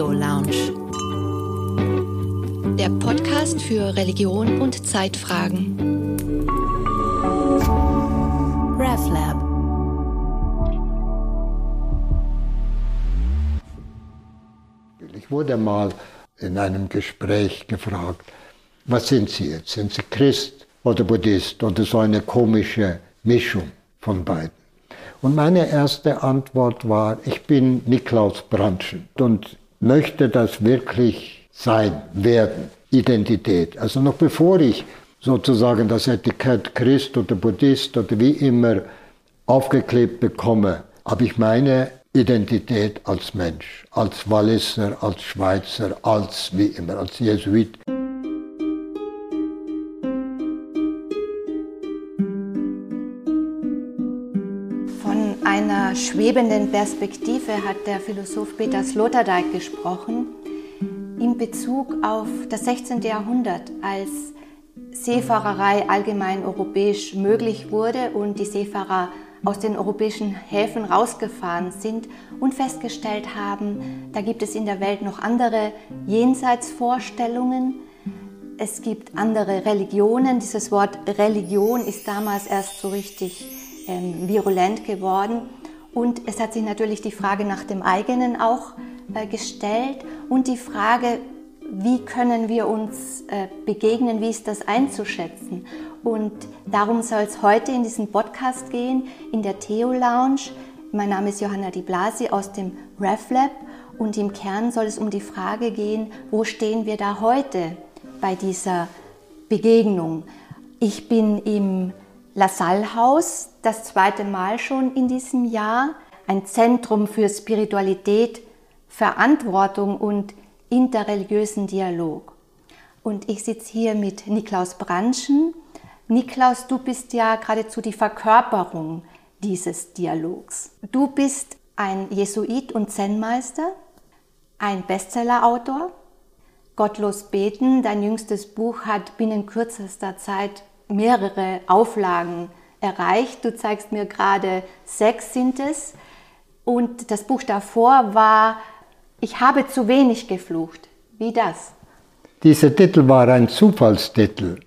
Theo Lounge. Der Podcast für Religion und Zeitfragen. RevLab. Ich wurde mal in einem Gespräch gefragt, was sind Sie jetzt? Sind Sie Christ oder Buddhist oder so eine komische Mischung von beiden? Und meine erste Antwort war, ich bin Niklaus Brandschen und möchte das wirklich sein, werden, Identität. Also noch bevor ich sozusagen das Etikett Christ oder Buddhist oder wie immer aufgeklebt bekomme, habe ich meine Identität als Mensch, als Walliser, als Schweizer, als wie immer, als Jesuit. Schwebenden Perspektive hat der Philosoph Peter Sloterdijk gesprochen in Bezug auf das 16. Jahrhundert, als Seefahrerei allgemein europäisch möglich wurde und die Seefahrer aus den europäischen Häfen rausgefahren sind und festgestellt haben, da gibt es in der Welt noch andere Jenseitsvorstellungen. Es gibt andere Religionen. Dieses Wort Religion ist damals erst so richtig ähm, virulent geworden. Und es hat sich natürlich die Frage nach dem eigenen auch äh, gestellt und die Frage, wie können wir uns äh, begegnen, wie ist das einzuschätzen. Und darum soll es heute in diesem Podcast gehen, in der Theo Lounge. Mein Name ist Johanna Di Blasi aus dem RefLab und im Kern soll es um die Frage gehen, wo stehen wir da heute bei dieser Begegnung. Ich bin im LaSalle-Haus, das zweite Mal schon in diesem Jahr, ein Zentrum für Spiritualität, Verantwortung und interreligiösen Dialog. Und ich sitze hier mit Niklaus Branschen. Niklaus, du bist ja geradezu die Verkörperung dieses Dialogs. Du bist ein Jesuit und Zen-Meister, ein Bestsellerautor. Gottlos beten, dein jüngstes Buch hat binnen kürzester Zeit mehrere Auflagen erreicht. Du zeigst mir gerade sechs sind es. Und das Buch davor war Ich habe zu wenig geflucht. Wie das? Dieser Titel war ein Zufallstitel.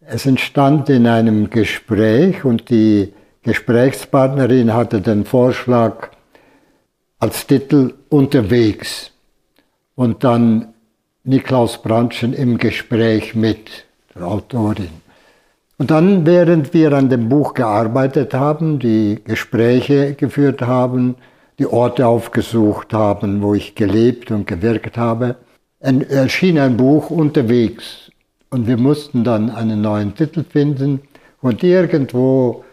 Es entstand in einem Gespräch und die Gesprächspartnerin hatte den Vorschlag als Titel Unterwegs und dann Niklaus Brandschen im Gespräch mit der Autorin. Und dann, während wir an dem Buch gearbeitet haben, die Gespräche geführt haben, die Orte aufgesucht haben, wo ich gelebt und gewirkt habe, erschien ein Buch unterwegs. Und wir mussten dann einen neuen Titel finden. Und irgendwo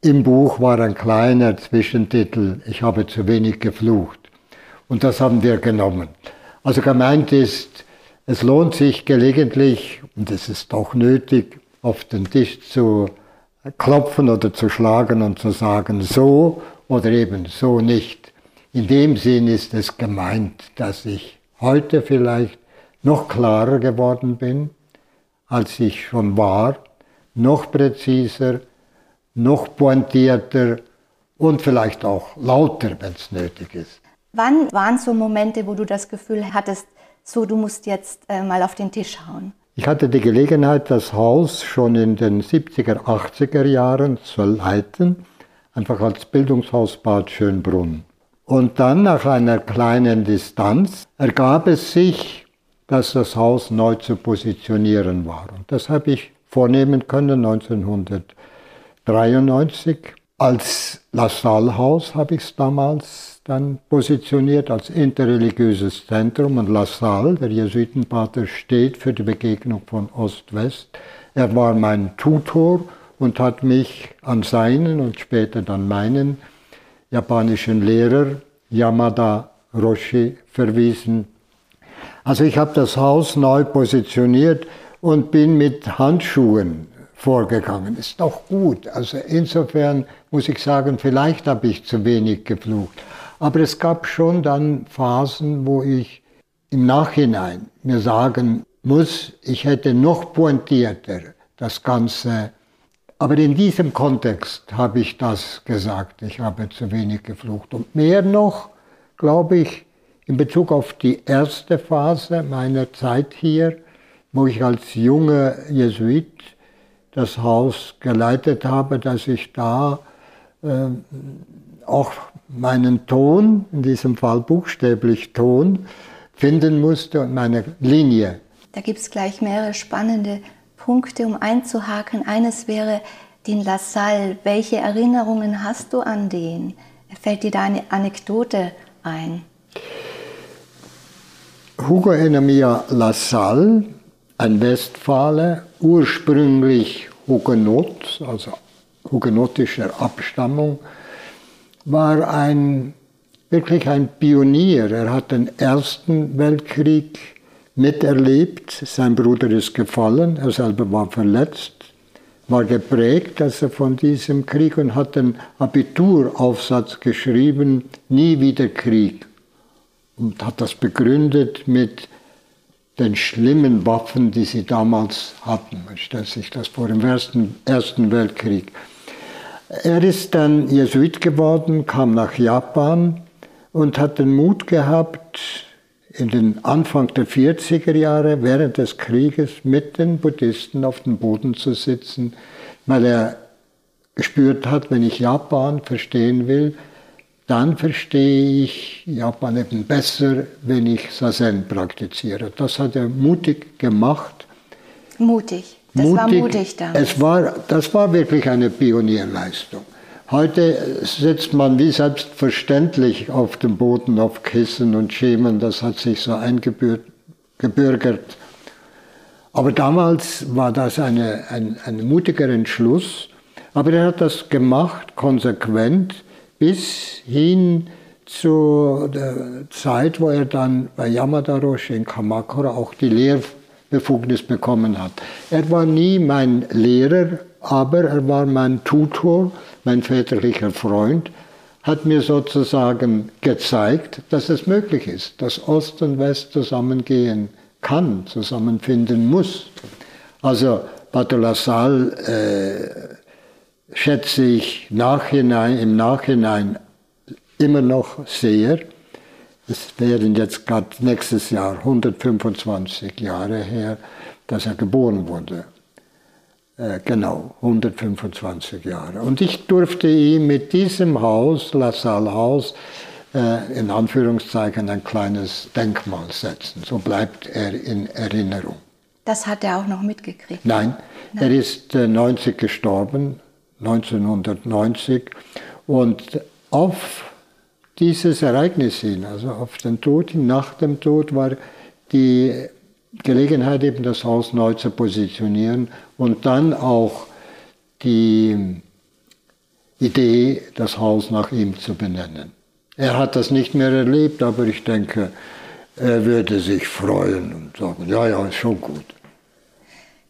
im Buch war ein kleiner Zwischentitel, ich habe zu wenig geflucht. Und das haben wir genommen. Also gemeint ist, es lohnt sich gelegentlich, und es ist doch nötig, auf den Tisch zu klopfen oder zu schlagen und zu sagen, so oder eben so nicht. In dem Sinn ist es gemeint, dass ich heute vielleicht noch klarer geworden bin, als ich schon war, noch präziser, noch pointierter und vielleicht auch lauter, wenn es nötig ist. Wann waren so Momente, wo du das Gefühl hattest, so du musst jetzt äh, mal auf den Tisch schauen? Ich hatte die Gelegenheit, das Haus schon in den 70er, 80er Jahren zu leiten, einfach als Bildungshaus Bad Schönbrunn. Und dann nach einer kleinen Distanz ergab es sich, dass das Haus neu zu positionieren war. Und das habe ich vornehmen können 1993. Als LaSalle-Haus habe ich es damals dann positioniert als interreligiöses Zentrum und La Salle, der Jesuitenpater, steht für die Begegnung von Ost-West. Er war mein Tutor und hat mich an seinen und später dann meinen japanischen Lehrer Yamada Roshi verwiesen. Also ich habe das Haus neu positioniert und bin mit Handschuhen vorgegangen. Ist doch gut. Also insofern muss ich sagen, vielleicht habe ich zu wenig geflucht. Aber es gab schon dann Phasen, wo ich im Nachhinein mir sagen muss, ich hätte noch pointierter das Ganze. Aber in diesem Kontext habe ich das gesagt. Ich habe zu wenig geflucht. Und mehr noch, glaube ich, in Bezug auf die erste Phase meiner Zeit hier, wo ich als junger Jesuit das Haus geleitet habe, dass ich da äh, auch meinen Ton, in diesem Fall buchstäblich Ton, finden musste und meine Linie. Da gibt es gleich mehrere spannende Punkte, um einzuhaken. Eines wäre den Lassalle. Welche Erinnerungen hast du an den? Fällt dir da eine Anekdote ein? Hugo Enemia Lassalle, ein Westfale, ursprünglich Hugenot, also hugenottischer Abstammung, war ein, wirklich ein Pionier. Er hat den Ersten Weltkrieg miterlebt. Sein Bruder ist gefallen, er selber war verletzt, war geprägt also von diesem Krieg und hat den Abituraufsatz geschrieben, nie wieder Krieg. Und hat das begründet mit den schlimmen Waffen, die sie damals hatten. Man stellt sich das vor im Ersten, Ersten Weltkrieg. Er ist dann Jesuit geworden, kam nach Japan und hat den Mut gehabt, in den Anfang der 40er Jahre während des Krieges mit den Buddhisten auf dem Boden zu sitzen, weil er gespürt hat, wenn ich Japan verstehen will, dann verstehe ich Japan eben besser, wenn ich Sazen praktiziere. Das hat er mutig gemacht. Mutig. Das mutig. war mutig dann. Es war, das war wirklich eine Pionierleistung. Heute sitzt man wie selbstverständlich auf dem Boden auf Kissen und Schemen, das hat sich so eingebürgert. Aber damals war das eine, ein, ein mutiger Entschluss, aber er hat das gemacht, konsequent, bis hin zur Zeit, wo er dann bei Yamada Roshi in Kamakura auch die Lehrbefugnis bekommen hat. Er war nie mein Lehrer, aber er war mein Tutor, mein väterlicher Freund, hat mir sozusagen gezeigt, dass es möglich ist, dass Ost und West zusammengehen kann, zusammenfinden muss. Also Pater Lassalle äh, schätze ich nachhinein, im Nachhinein immer noch sehr. Es wären jetzt gerade nächstes Jahr 125 Jahre her, dass er geboren wurde. Äh, genau, 125 Jahre. Und ich durfte ihm mit diesem Haus, La Salle Haus, äh, in Anführungszeichen ein kleines Denkmal setzen. So bleibt er in Erinnerung. Das hat er auch noch mitgekriegt? Nein, Nein. er ist 90 äh, gestorben, 1990. Und auf dieses Ereignis hin, also auf den Tod nach dem Tod, war die Gelegenheit, eben das Haus neu zu positionieren und dann auch die Idee, das Haus nach ihm zu benennen. Er hat das nicht mehr erlebt, aber ich denke, er würde sich freuen und sagen, ja, ja, ist schon gut.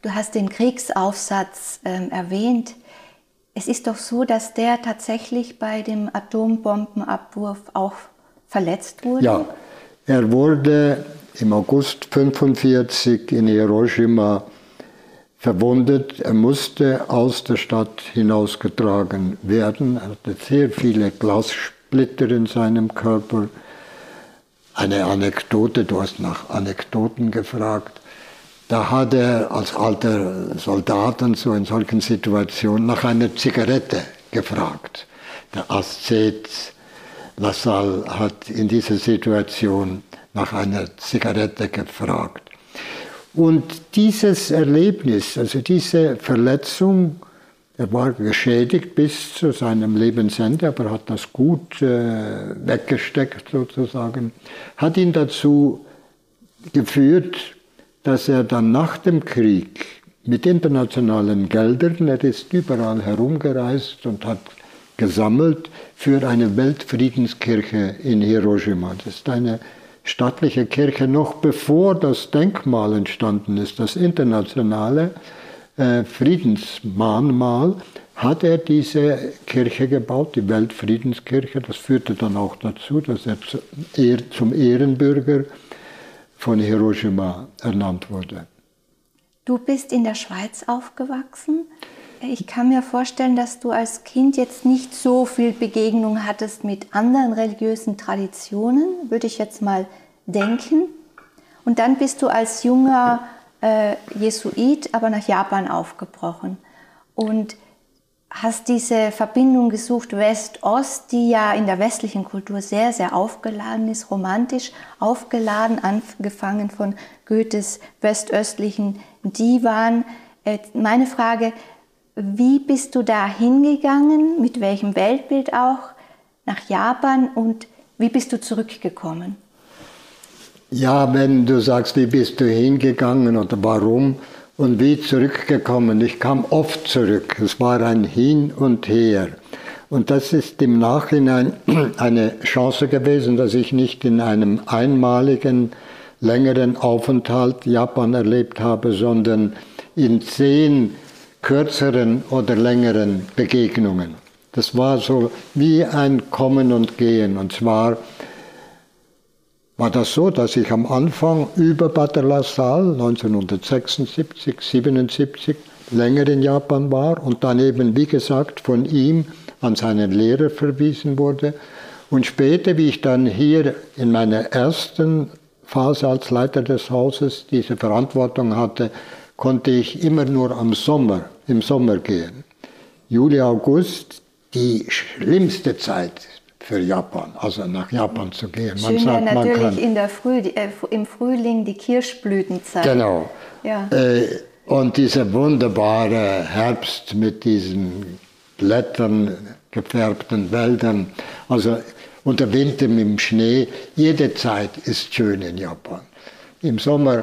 Du hast den Kriegsaufsatz äh, erwähnt. Es ist doch so, dass der tatsächlich bei dem Atombombenabwurf auch verletzt wurde? Ja, er wurde im August 1945 in Hiroshima verwundet. Er musste aus der Stadt hinausgetragen werden. Er hatte sehr viele Glassplitter in seinem Körper. Eine Anekdote, du hast nach Anekdoten gefragt. Da hat er als alter Soldat und so in solchen Situationen nach einer Zigarette gefragt. Der Aszet Lassalle hat in dieser Situation nach einer Zigarette gefragt. Und dieses Erlebnis, also diese Verletzung, er war geschädigt bis zu seinem Lebensende, aber hat das gut äh, weggesteckt sozusagen, hat ihn dazu geführt, dass er dann nach dem Krieg mit internationalen Geldern, er ist überall herumgereist und hat gesammelt für eine Weltfriedenskirche in Hiroshima. Das ist eine staatliche Kirche noch bevor das Denkmal entstanden ist, das internationale äh, Friedensmahnmal, hat er diese Kirche gebaut, die Weltfriedenskirche. Das führte dann auch dazu, dass er zum Ehrenbürger von Hiroshima ernannt wurde. Du bist in der Schweiz aufgewachsen? ich kann mir vorstellen, dass du als Kind jetzt nicht so viel Begegnung hattest mit anderen religiösen Traditionen, würde ich jetzt mal denken. Und dann bist du als junger äh, Jesuit aber nach Japan aufgebrochen und hast diese Verbindung gesucht West-Ost, die ja in der westlichen Kultur sehr, sehr aufgeladen ist, romantisch aufgeladen, angefangen von Goethes westöstlichen Divan. Äh, meine Frage, wie bist du da hingegangen, mit welchem Weltbild auch, nach Japan und wie bist du zurückgekommen? Ja, wenn du sagst, wie bist du hingegangen oder warum und wie zurückgekommen, ich kam oft zurück. Es war ein Hin und Her. Und das ist im Nachhinein eine Chance gewesen, dass ich nicht in einem einmaligen, längeren Aufenthalt Japan erlebt habe, sondern in zehn kürzeren oder längeren Begegnungen. Das war so wie ein Kommen und Gehen. Und zwar war das so, dass ich am Anfang über Bad Lasalle 1976, 77 länger in Japan war und dann eben, wie gesagt, von ihm an seinen Lehrer verwiesen wurde. Und später, wie ich dann hier in meiner ersten Phase als Leiter des Hauses diese Verantwortung hatte, konnte ich immer nur am Sommer, im Sommer gehen. Juli, August, die schlimmste Zeit für Japan, also nach Japan zu gehen. Man Schön sagt, natürlich man kann, in der Früh, äh, im Frühling die Kirschblütenzeit. Genau. Ja. Äh, und dieser wunderbare Herbst mit diesen Blättern gefärbten Wäldern, also unter Winter mit dem Schnee, jede Zeit ist schön in Japan. Im Sommer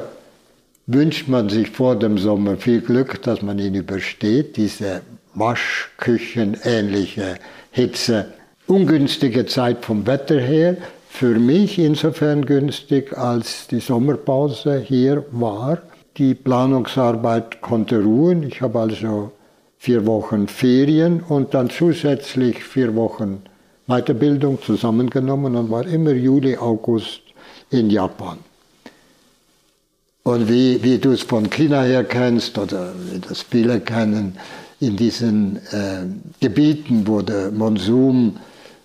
wünscht man sich vor dem Sommer viel Glück, dass man ihn übersteht, diese Waschküchen-ähnliche Hitze ungünstige Zeit vom Wetter her. Für mich insofern günstig, als die Sommerpause hier war. Die Planungsarbeit konnte ruhen. Ich habe also vier Wochen Ferien und dann zusätzlich vier Wochen Weiterbildung zusammengenommen und war immer Juli, August in Japan. Und wie, wie du es von China her kennst oder wie das viele kennen, in diesen äh, Gebieten, wo der Monsum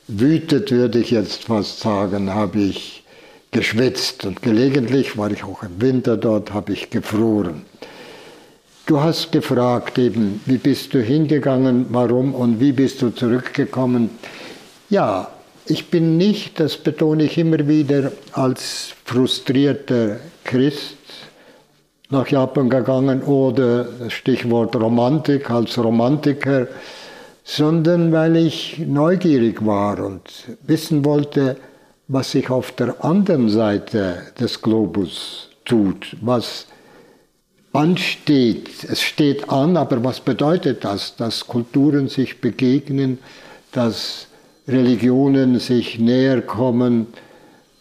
wütet, würde ich jetzt fast sagen, habe ich geschwitzt und gelegentlich war ich auch im Winter dort, habe ich gefroren. Du hast gefragt eben, wie bist du hingegangen, warum und wie bist du zurückgekommen. Ja, ich bin nicht, das betone ich immer wieder, als frustrierter Christ nach Japan gegangen oder Stichwort Romantik, als Romantiker sondern weil ich neugierig war und wissen wollte, was sich auf der anderen Seite des Globus tut, was ansteht. Es steht an, aber was bedeutet das? Dass Kulturen sich begegnen, dass Religionen sich näher kommen,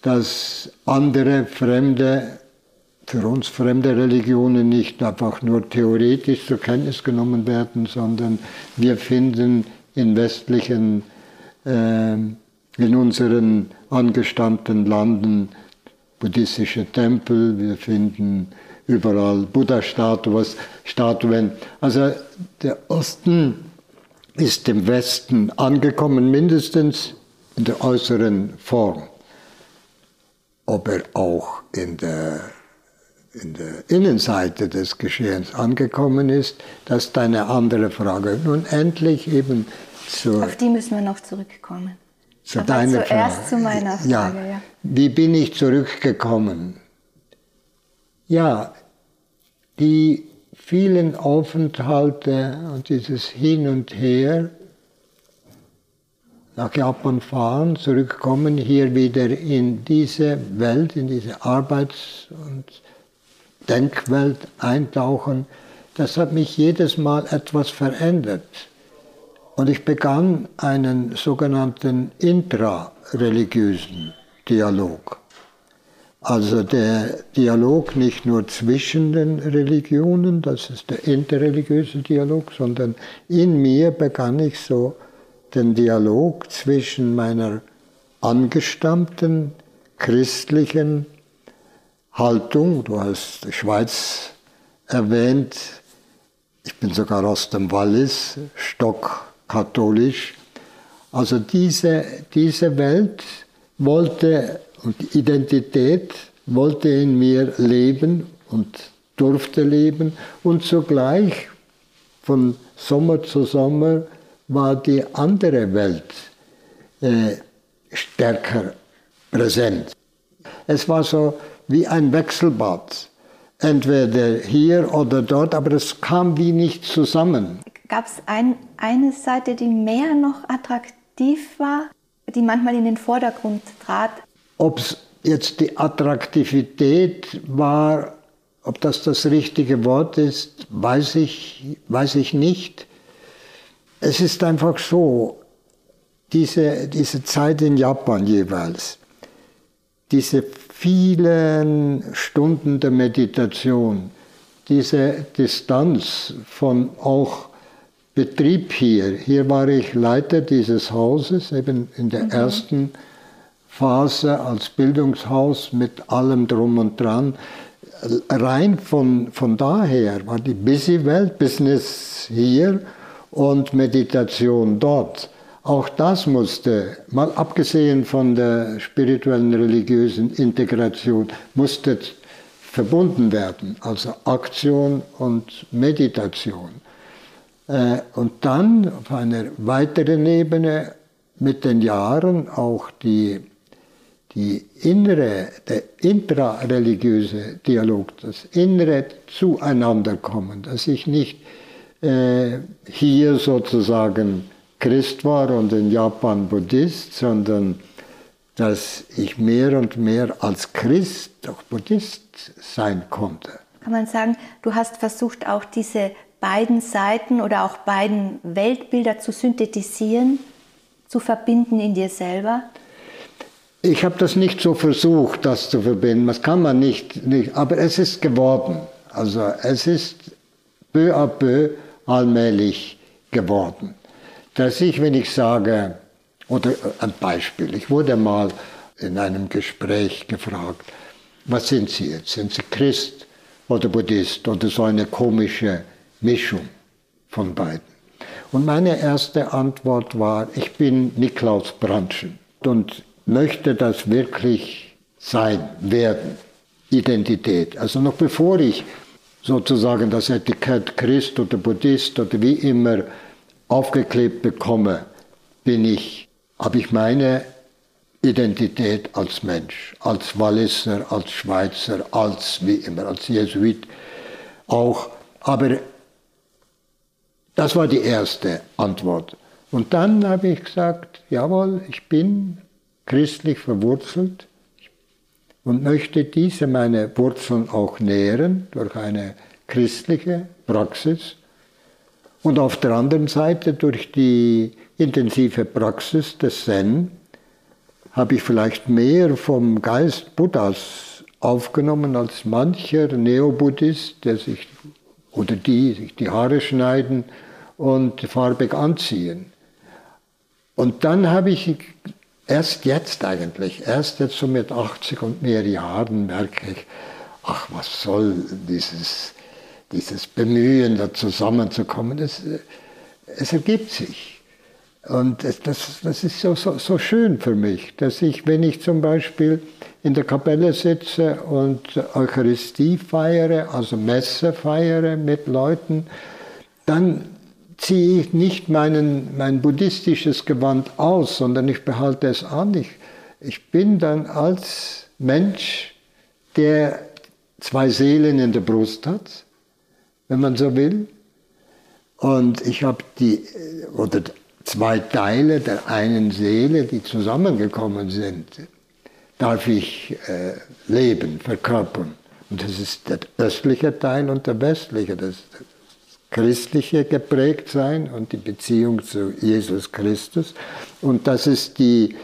dass andere fremde für uns fremde Religionen nicht einfach nur theoretisch zur Kenntnis genommen werden, sondern wir finden in westlichen, äh, in unseren angestammten Landen buddhistische Tempel, wir finden überall Buddha-Statuen. Also der Osten ist dem Westen angekommen, mindestens in der äußeren Form. Ob er auch in der in der Innenseite des Geschehens angekommen ist, das ist eine andere Frage. Nun endlich eben zur... Auf die müssen wir noch zurückkommen. Zu Aber deiner zuerst Frage. zu meiner Frage, ja. ja. Wie bin ich zurückgekommen? Ja, die vielen Aufenthalte und dieses Hin und Her, nach Japan fahren, zurückkommen, hier wieder in diese Welt, in diese Arbeits- und Denkwelt eintauchen, das hat mich jedes Mal etwas verändert. Und ich begann einen sogenannten intrareligiösen Dialog. Also der Dialog nicht nur zwischen den Religionen, das ist der interreligiöse Dialog, sondern in mir begann ich so den Dialog zwischen meiner angestammten christlichen Haltung, du hast die Schweiz erwähnt, Ich bin sogar aus dem Wallis, stockkatholisch. Also diese, diese Welt wollte und Identität wollte in mir leben und durfte leben und zugleich von Sommer zu Sommer war die andere Welt äh, stärker präsent. Es war so wie ein Wechselbad, entweder hier oder dort, aber es kam wie nicht zusammen. Gab es ein, eine Seite, die mehr noch attraktiv war, die manchmal in den Vordergrund trat? Ob es jetzt die Attraktivität war, ob das das richtige Wort ist, weiß ich, weiß ich nicht. Es ist einfach so, diese, diese Zeit in Japan jeweils, diese vielen Stunden der Meditation, diese Distanz von auch Betrieb hier. Hier war ich Leiter dieses Hauses, eben in der mhm. ersten Phase als Bildungshaus mit allem drum und dran. Rein von, von daher war die Busy Welt, Business hier und Meditation dort. Auch das musste, mal abgesehen von der spirituellen, religiösen Integration, musste verbunden werden, also Aktion und Meditation. Äh, und dann auf einer weiteren Ebene mit den Jahren auch die, die innere, der intrareligiöse Dialog, das innere Zueinanderkommen, dass ich nicht äh, hier sozusagen Christ war und in Japan Buddhist, sondern dass ich mehr und mehr als Christ auch Buddhist sein konnte. Kann man sagen, du hast versucht, auch diese beiden Seiten oder auch beiden Weltbilder zu synthetisieren, zu verbinden in dir selber? Ich habe das nicht so versucht, das zu verbinden. Das kann man nicht, nicht aber es ist geworden. Also es ist peu à peu allmählich geworden. Dass ich, wenn ich sage, oder ein Beispiel, ich wurde mal in einem Gespräch gefragt, was sind Sie jetzt? Sind Sie Christ oder Buddhist oder so eine komische Mischung von beiden? Und meine erste Antwort war, ich bin Niklaus Brandschen und möchte das wirklich sein, werden, Identität. Also noch bevor ich sozusagen das Etikett Christ oder Buddhist oder wie immer aufgeklebt bekomme, bin ich, habe ich meine Identität als Mensch, als Walliser, als Schweizer, als wie immer, als Jesuit auch. Aber das war die erste Antwort. Und dann habe ich gesagt, jawohl, ich bin christlich verwurzelt und möchte diese meine Wurzeln auch nähren durch eine christliche Praxis und auf der anderen Seite durch die intensive Praxis des Zen habe ich vielleicht mehr vom Geist Buddhas aufgenommen als mancher Neobuddhist, der sich oder die sich die Haare schneiden und farbig anziehen. Und dann habe ich erst jetzt eigentlich, erst jetzt so mit 80 und mehr Jahren merke ich, ach, was soll dieses, dieses Bemühen, da zusammenzukommen, es, es ergibt sich. Und das, das ist so, so, so schön für mich, dass ich, wenn ich zum Beispiel in der Kapelle sitze und Eucharistie feiere, also Messe feiere mit Leuten, dann ziehe ich nicht meinen, mein buddhistisches Gewand aus, sondern ich behalte es an. Ich, ich bin dann als Mensch, der zwei Seelen in der Brust hat, wenn man so will. Und ich habe die, oder zwei Teile der einen Seele, die zusammengekommen sind, darf ich äh, leben, verkörpern. Und das ist der östliche Teil und der westliche. Das, christliche geprägt sein und die Beziehung zu Jesus Christus. Und das ist die,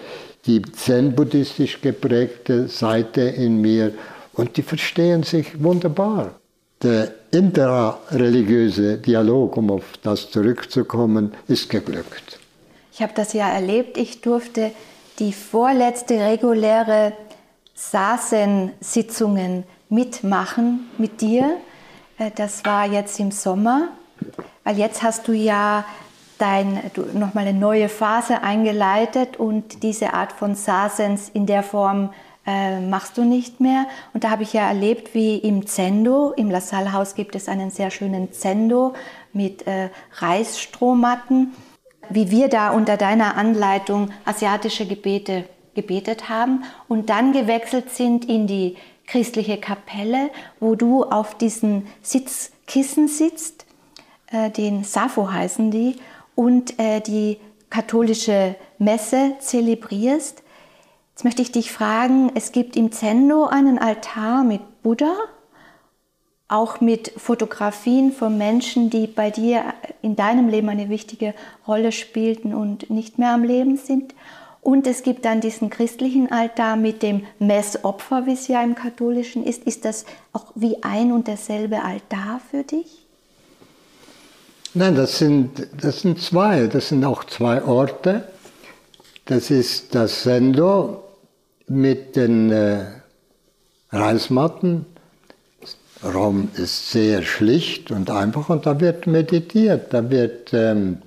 die zen-buddhistisch geprägte Seite in mir. Und die verstehen sich wunderbar. Der interreligiöse Dialog, um auf das zurückzukommen, ist geglückt. Ich habe das ja erlebt. Ich durfte die vorletzte reguläre Sasen-Sitzungen mitmachen mit dir. Äh, das war jetzt im Sommer Weil jetzt hast du ja dein, nochmal eine neue Phase eingeleitet und diese Art von Sasens in der Form äh, machst du nicht mehr. Und da habe ich ja erlebt, wie im Zendo, im La Salle Haus gibt es einen sehr schönen Zendo mit äh, Reisstrohmatten, wie wir da unter deiner Anleitung asiatische Gebete gebetet haben und dann gewechselt sind in die christliche Kapelle, wo du auf diesen Sitzkissen sitzt, äh, den Sappho heißen die, und äh, die katholische Messe zelebrierst. Jetzt möchte ich dich fragen, es gibt im Zendo einen Altar mit Buddha, auch mit Fotografien von Menschen, die bei dir in deinem Leben eine wichtige Rolle spielten und nicht mehr am Leben sind. Und es gibt dann diesen christlichen Altar mit dem Messopfer, wie es ja im katholischen ist. Ist das auch wie ein und derselbe Altar für dich? Nein, das sind, das sind zwei. Das sind auch zwei Orte. Das ist das Sendo mit den äh, Reismatten. Der Raum ist sehr schlicht und einfach und da wird meditiert, da wird ähm,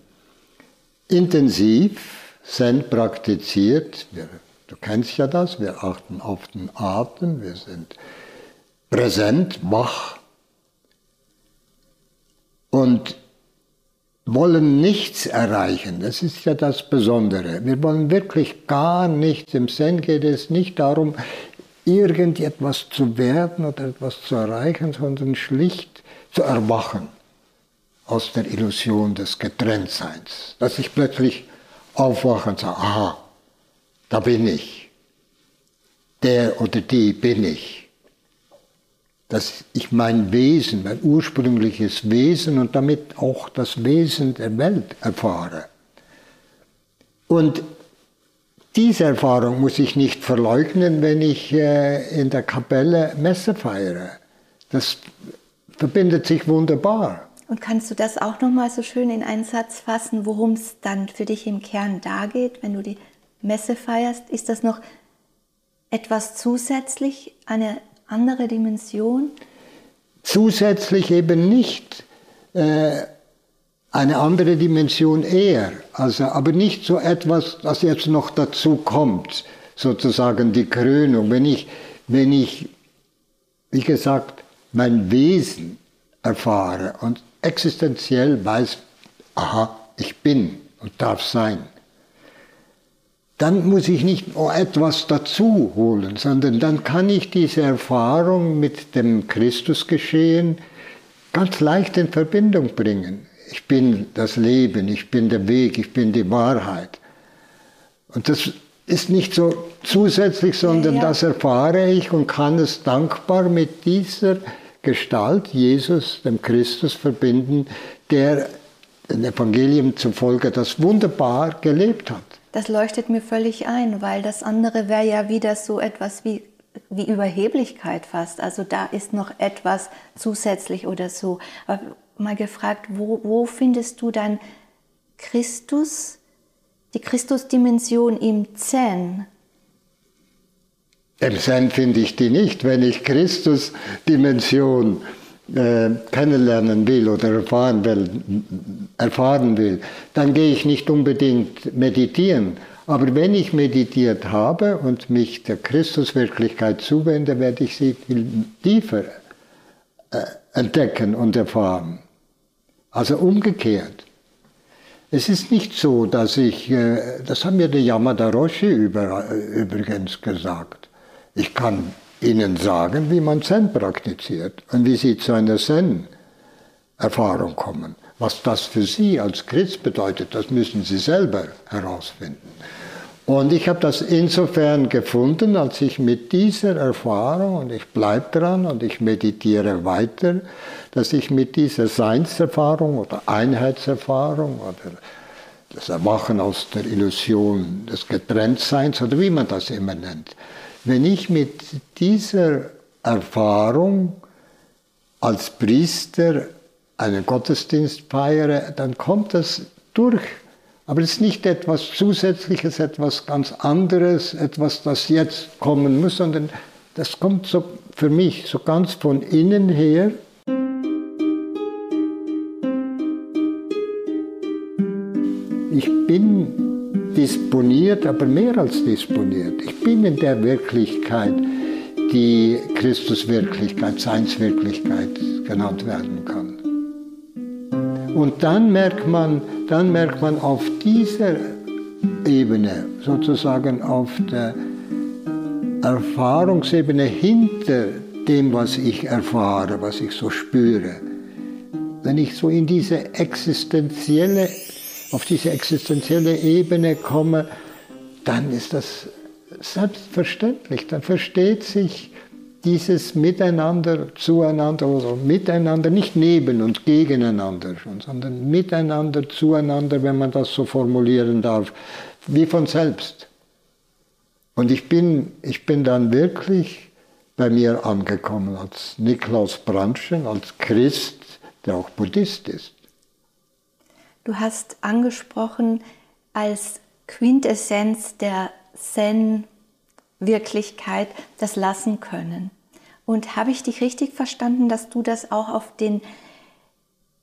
intensiv Zen praktiziert. Wir, du kennst ja das, wir achten auf den Atem, wir sind präsent, wach und wollen nichts erreichen. Das ist ja das Besondere. Wir wollen wirklich gar nichts. Im Zen geht es nicht darum, irgendetwas zu werden oder etwas zu erreichen, sondern schlicht zu erwachen aus der Illusion des Getrenntseins. Dass ich plötzlich aufwache und sage, aha, da bin ich. Der oder die bin ich dass ich mein Wesen, mein ursprüngliches Wesen und damit auch das Wesen der Welt erfahre. Und diese Erfahrung muss ich nicht verleugnen, wenn ich äh, in der Kapelle Messe feiere. Das verbindet sich wunderbar. Und kannst du das auch noch mal so schön in einen Satz fassen, worum es dann für dich im Kern da geht, wenn du die Messe feierst? Ist das noch etwas zusätzlich, eine andere Dimension? Zusätzlich eben nicht äh, eine andere Dimension eher, also, aber nicht so etwas, das jetzt noch dazu kommt, sozusagen die Krönung. Wenn ich, wenn ich, wie gesagt, mein Wesen erfahre und existenziell weiß, aha, ich bin und darf sein, dann muss ich nicht etwas dazu holen, sondern dann kann ich diese Erfahrung mit dem Christusgeschehen ganz leicht in Verbindung bringen. Ich bin das Leben, ich bin der Weg, ich bin die Wahrheit. Und das ist nicht so zusätzlich, sondern ja, ja. das erfahre ich und kann es dankbar mit dieser Gestalt, Jesus, dem Christus, verbinden, der dem Evangelium zufolge das wunderbar gelebt hat das leuchtet mir völlig ein, weil das andere wäre ja wieder so etwas wie, wie Überheblichkeit fast. Also da ist noch etwas zusätzlich oder so. Aber mal gefragt, wo, wo findest du dann Christus, die Christusdimension im Zen? Im Zen finde ich die nicht. Wenn ich Christusdimension äh, kennenlernen will oder erfahren will, erfahren will, dann gehe ich nicht unbedingt meditieren. Aber wenn ich meditiert habe und mich der Christuswirklichkeit zuwende, werde ich sie viel tiefer äh, entdecken und erfahren. Also umgekehrt. Es ist nicht so, dass ich, äh, das haben mir der Yamada Roshi über, übrigens gesagt, ich kann Ihnen sagen, wie man Zen praktiziert und wie Sie zu einer Zen-Erfahrung kommen. Was das für Sie als Christ bedeutet, das müssen Sie selber herausfinden. Und ich habe das insofern gefunden, als ich mit dieser Erfahrung, und ich bleibe dran und ich meditiere weiter, dass ich mit dieser Seinserfahrung oder Einheitserfahrung oder das Erwachen aus der Illusion des Getrenntseins oder wie man das immer nennt, wenn ich mit dieser Erfahrung als Priester einen Gottesdienst feiere, dann kommt das durch. Aber es ist nicht etwas Zusätzliches, etwas ganz anderes, etwas, das jetzt kommen muss, sondern das kommt so für mich so ganz von innen her. Ich bin disponiert, aber mehr als disponiert. Ich bin in der Wirklichkeit, die Christuswirklichkeit, Seinswirklichkeit genannt werden kann. Und dann merkt man, dann merkt man auf dieser Ebene, sozusagen auf der Erfahrungsebene hinter dem, was ich erfahre, was ich so spüre, wenn ich so in diese existenzielle, auf diese existenzielle Ebene komme, dann ist das selbstverständlich. Dann versteht sich dieses Miteinander, zueinander oder miteinander, nicht neben und gegeneinander sondern miteinander, zueinander, wenn man das so formulieren darf, wie von selbst. Und ich bin, ich bin dann wirklich bei mir angekommen als Niklaus Brandschen, als Christ, der auch Buddhist ist. Du hast angesprochen als Quintessenz der Zen-Wirklichkeit das Lassen können. Und habe ich dich richtig verstanden, dass du das auch auf den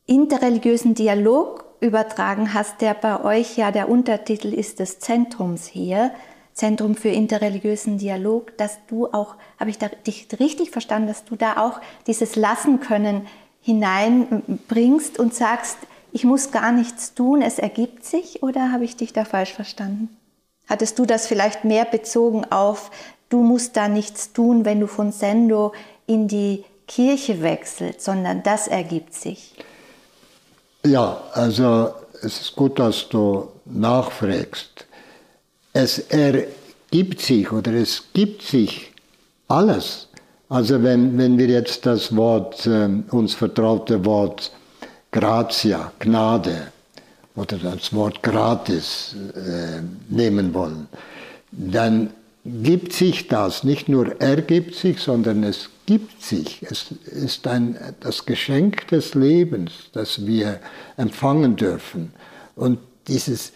interreligiösen Dialog übertragen hast, der bei euch ja der Untertitel ist des Zentrums hier, Zentrum für interreligiösen Dialog, dass du auch, habe ich dich richtig verstanden, dass du da auch dieses Lassen können hineinbringst und sagst, ich muss gar nichts tun, es ergibt sich, oder habe ich dich da falsch verstanden? Hattest du das vielleicht mehr bezogen auf, du musst da nichts tun, wenn du von Sendo in die Kirche wechselst, sondern das ergibt sich? Ja, also es ist gut, dass du nachfragst. Es ergibt sich oder es gibt sich alles. Also wenn, wenn wir jetzt das Wort, äh, uns vertraute Wort Gratia, Gnade oder das Wort gratis äh, nehmen wollen, dann gibt sich das, nicht nur ergibt sich, sondern es gibt sich. Es ist ein, das Geschenk des Lebens, das wir empfangen dürfen. Und dieses,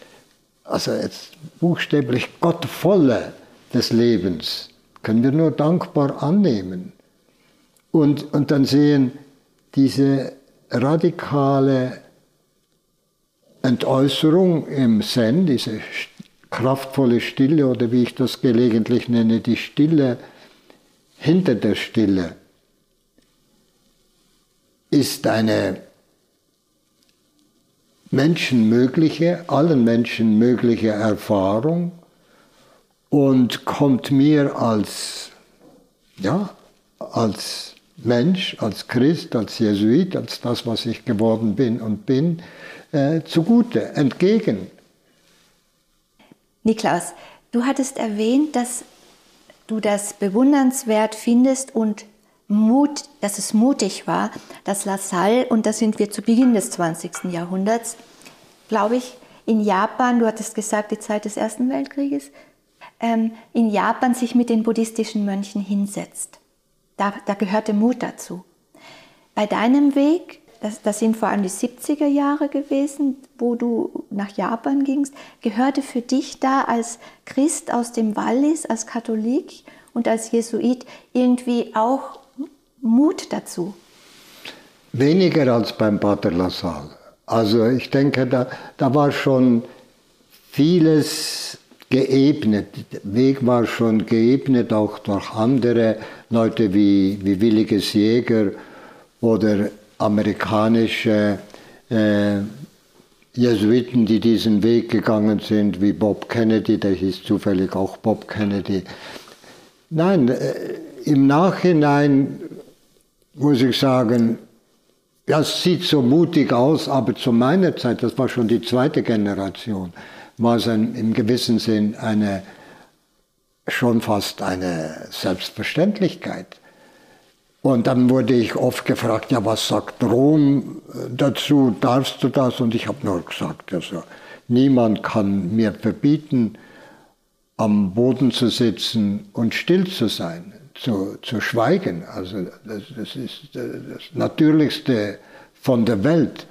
also jetzt buchstäblich Gottvolle des Lebens, können wir nur dankbar annehmen. Und, und dann sehen diese radikale Entäußerung im Zen, diese kraftvolle Stille oder wie ich das gelegentlich nenne, die Stille hinter der Stille, ist eine menschenmögliche, allen Menschen mögliche Erfahrung und kommt mir als, ja, als Mensch, als Christ, als Jesuit, als das, was ich geworden bin und bin, äh, zugute, entgegen. Niklaus, du hattest erwähnt, dass du das bewundernswert findest und Mut, dass es mutig war, dass Lassalle, und da sind wir zu Beginn des 20. Jahrhunderts, glaube ich, in Japan, du hattest gesagt, die Zeit des Ersten Weltkrieges, ähm, in Japan sich mit den buddhistischen Mönchen hinsetzt. Da, da gehörte Mut dazu. Bei deinem Weg, das, das sind vor allem die 70er Jahre gewesen, wo du nach Japan gingst, gehörte für dich da als Christ aus dem Wallis, als Katholik und als Jesuit irgendwie auch Mut dazu? Weniger als beim Pater Lassalle. Also ich denke, da, da war schon vieles geebnet. Der Weg war schon geebnet, auch durch andere Leute wie, wie Williges Jäger oder amerikanische äh, Jesuiten, die diesen Weg gegangen sind, wie Bob Kennedy, der hieß zufällig auch Bob Kennedy. Nein, äh, im Nachhinein muss ich sagen, ja, es sieht so mutig aus, aber zu meiner Zeit, das war schon die zweite Generation, war es ein, im gewissen Sinn eine, schon fast eine Selbstverständlichkeit. Und dann wurde ich oft gefragt, ja, was sagt Rom dazu, darfst du das? Und ich habe nur gesagt, also, niemand kann mir verbieten, am Boden zu sitzen und still zu sein zu, zu schweigen. Also das, das ist das Natürlichste von der Welt.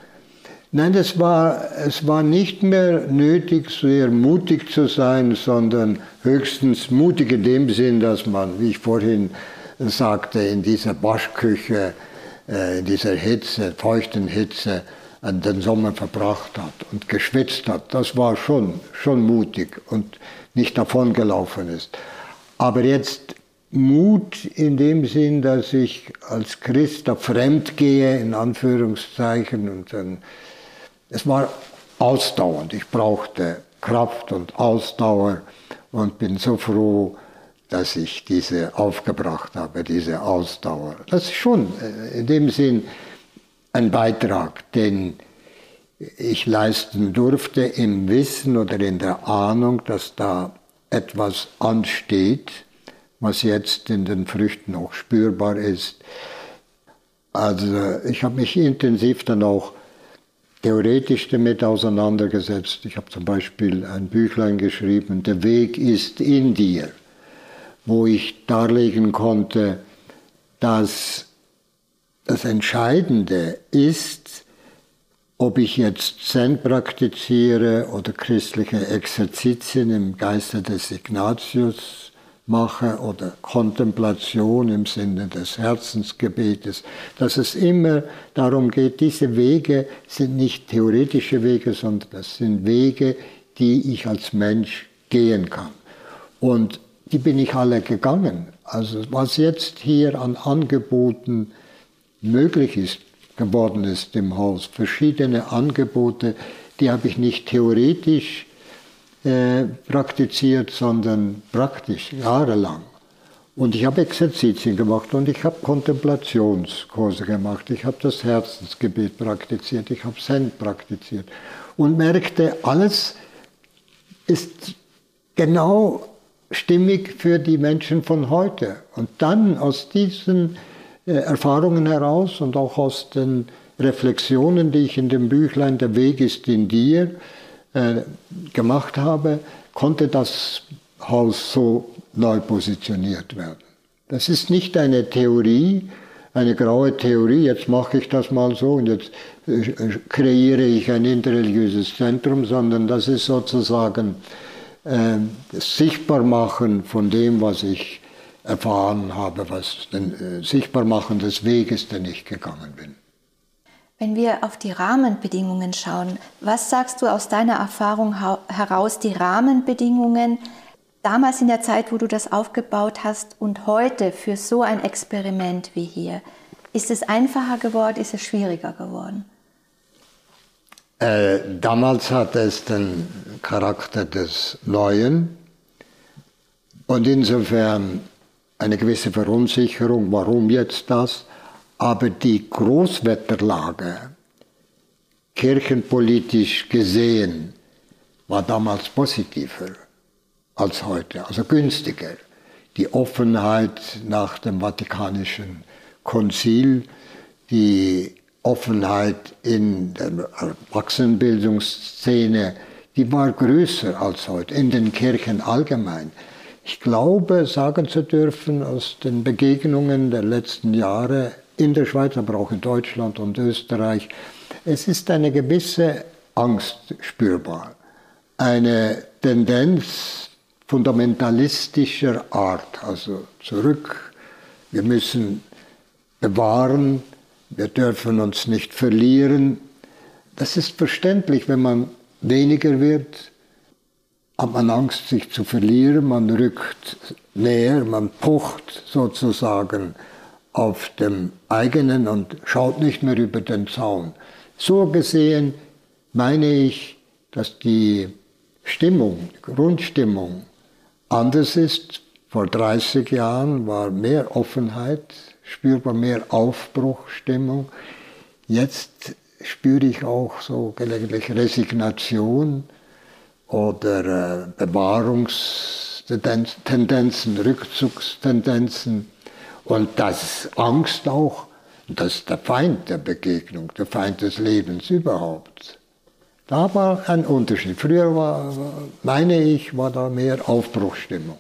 Nein, es war, es war nicht mehr nötig, sehr mutig zu sein, sondern höchstens mutig in dem Sinn, dass man, wie ich vorhin sagte, in dieser Waschküche, äh, in dieser Hitze, feuchten Hitze, den Sommer verbracht hat und geschwitzt hat, das war schon, schon mutig und nicht davongelaufen ist. Aber jetzt Mut in dem Sinn, dass ich als Christ da fremd gehe, in Anführungszeichen, und dann, es war ausdauernd. Ich brauchte Kraft und Ausdauer und bin so froh, dass ich diese aufgebracht habe, diese Ausdauer. Das ist schon äh, in dem Sinn ein Beitrag, den ich leisten durfte im Wissen oder in der Ahnung, dass da etwas ansteht, was jetzt in den Früchten auch spürbar ist. Also ich habe mich intensiv dann auch theoretisch damit auseinandergesetzt. Ich habe zum Beispiel ein Büchlein geschrieben, Der Weg ist in dir, wo ich darlegen konnte, dass das Entscheidende ist, ob ich jetzt Zen praktiziere oder christliche Exerzitien im Geiste des Ignatius mache oder Kontemplation im Sinne des Herzensgebetes, dass es immer darum geht, diese Wege sind nicht theoretische Wege, sondern das sind Wege, die ich als Mensch gehen kann. Und die bin ich alle gegangen. Also was jetzt hier an Angeboten möglich ist, geworden ist im Haus. Verschiedene Angebote, die habe ich nicht theoretisch äh, praktiziert, sondern praktisch, jahrelang. Und ich habe Exerzitien gemacht und ich habe Kontemplationskurse gemacht. Ich habe das Herzensgebet praktiziert, ich habe Zen praktiziert und merkte, alles ist genau stimmig für die Menschen von heute. Und dann aus diesen äh, Erfahrungen heraus und auch aus den Reflexionen, die ich in dem Büchlein Der Weg ist in dir äh, gemacht habe, konnte das Haus so neu positioniert werden. Das ist nicht eine Theorie, eine graue Theorie, jetzt mache ich das mal so und jetzt äh, kreiere ich ein interreligiöses Zentrum, sondern das ist sozusagen äh, das Sichtbarmachen von dem, was ich erfahren habe, was den äh, Sichtbarmachen des Weges, den ich gegangen bin. Wenn wir auf die Rahmenbedingungen schauen, was sagst du aus deiner Erfahrung heraus, die Rahmenbedingungen damals in der Zeit, wo du das aufgebaut hast und heute für so ein Experiment wie hier? Ist es einfacher geworden, ist es schwieriger geworden? Äh, damals hatte es den Charakter des Neuen und insofern eine gewisse Verunsicherung, warum jetzt das? Aber die Großwetterlage, kirchenpolitisch gesehen, war damals positiver als heute, also günstiger. Die Offenheit nach dem Vatikanischen Konzil, die Offenheit in der Erwachsenenbildungsszene, die war größer als heute, in den Kirchen allgemein. Ich glaube, sagen zu dürfen, aus den Begegnungen der letzten Jahre in der Schweiz, aber auch in Deutschland und Österreich, es ist eine gewisse Angst spürbar, eine Tendenz fundamentalistischer Art, also zurück, wir müssen bewahren, wir dürfen uns nicht verlieren. Das ist verständlich, wenn man weniger wird, hat man Angst, sich zu verlieren, man rückt näher, man pocht sozusagen auf dem eigenen und schaut nicht mehr über den Zaun. So gesehen meine ich, dass die Stimmung, Grundstimmung anders ist. Vor 30 Jahren war mehr Offenheit, spürbar mehr Aufbruchstimmung. Jetzt spüre ich auch so gelegentlich Resignation, oder äh, Bewahrungstendenzen, Rückzugstendenzen und das Angst auch, das ist der Feind der Begegnung, der Feind des Lebens überhaupt. Da war ein Unterschied. Früher war, meine ich, war da mehr Aufbruchsstimmung.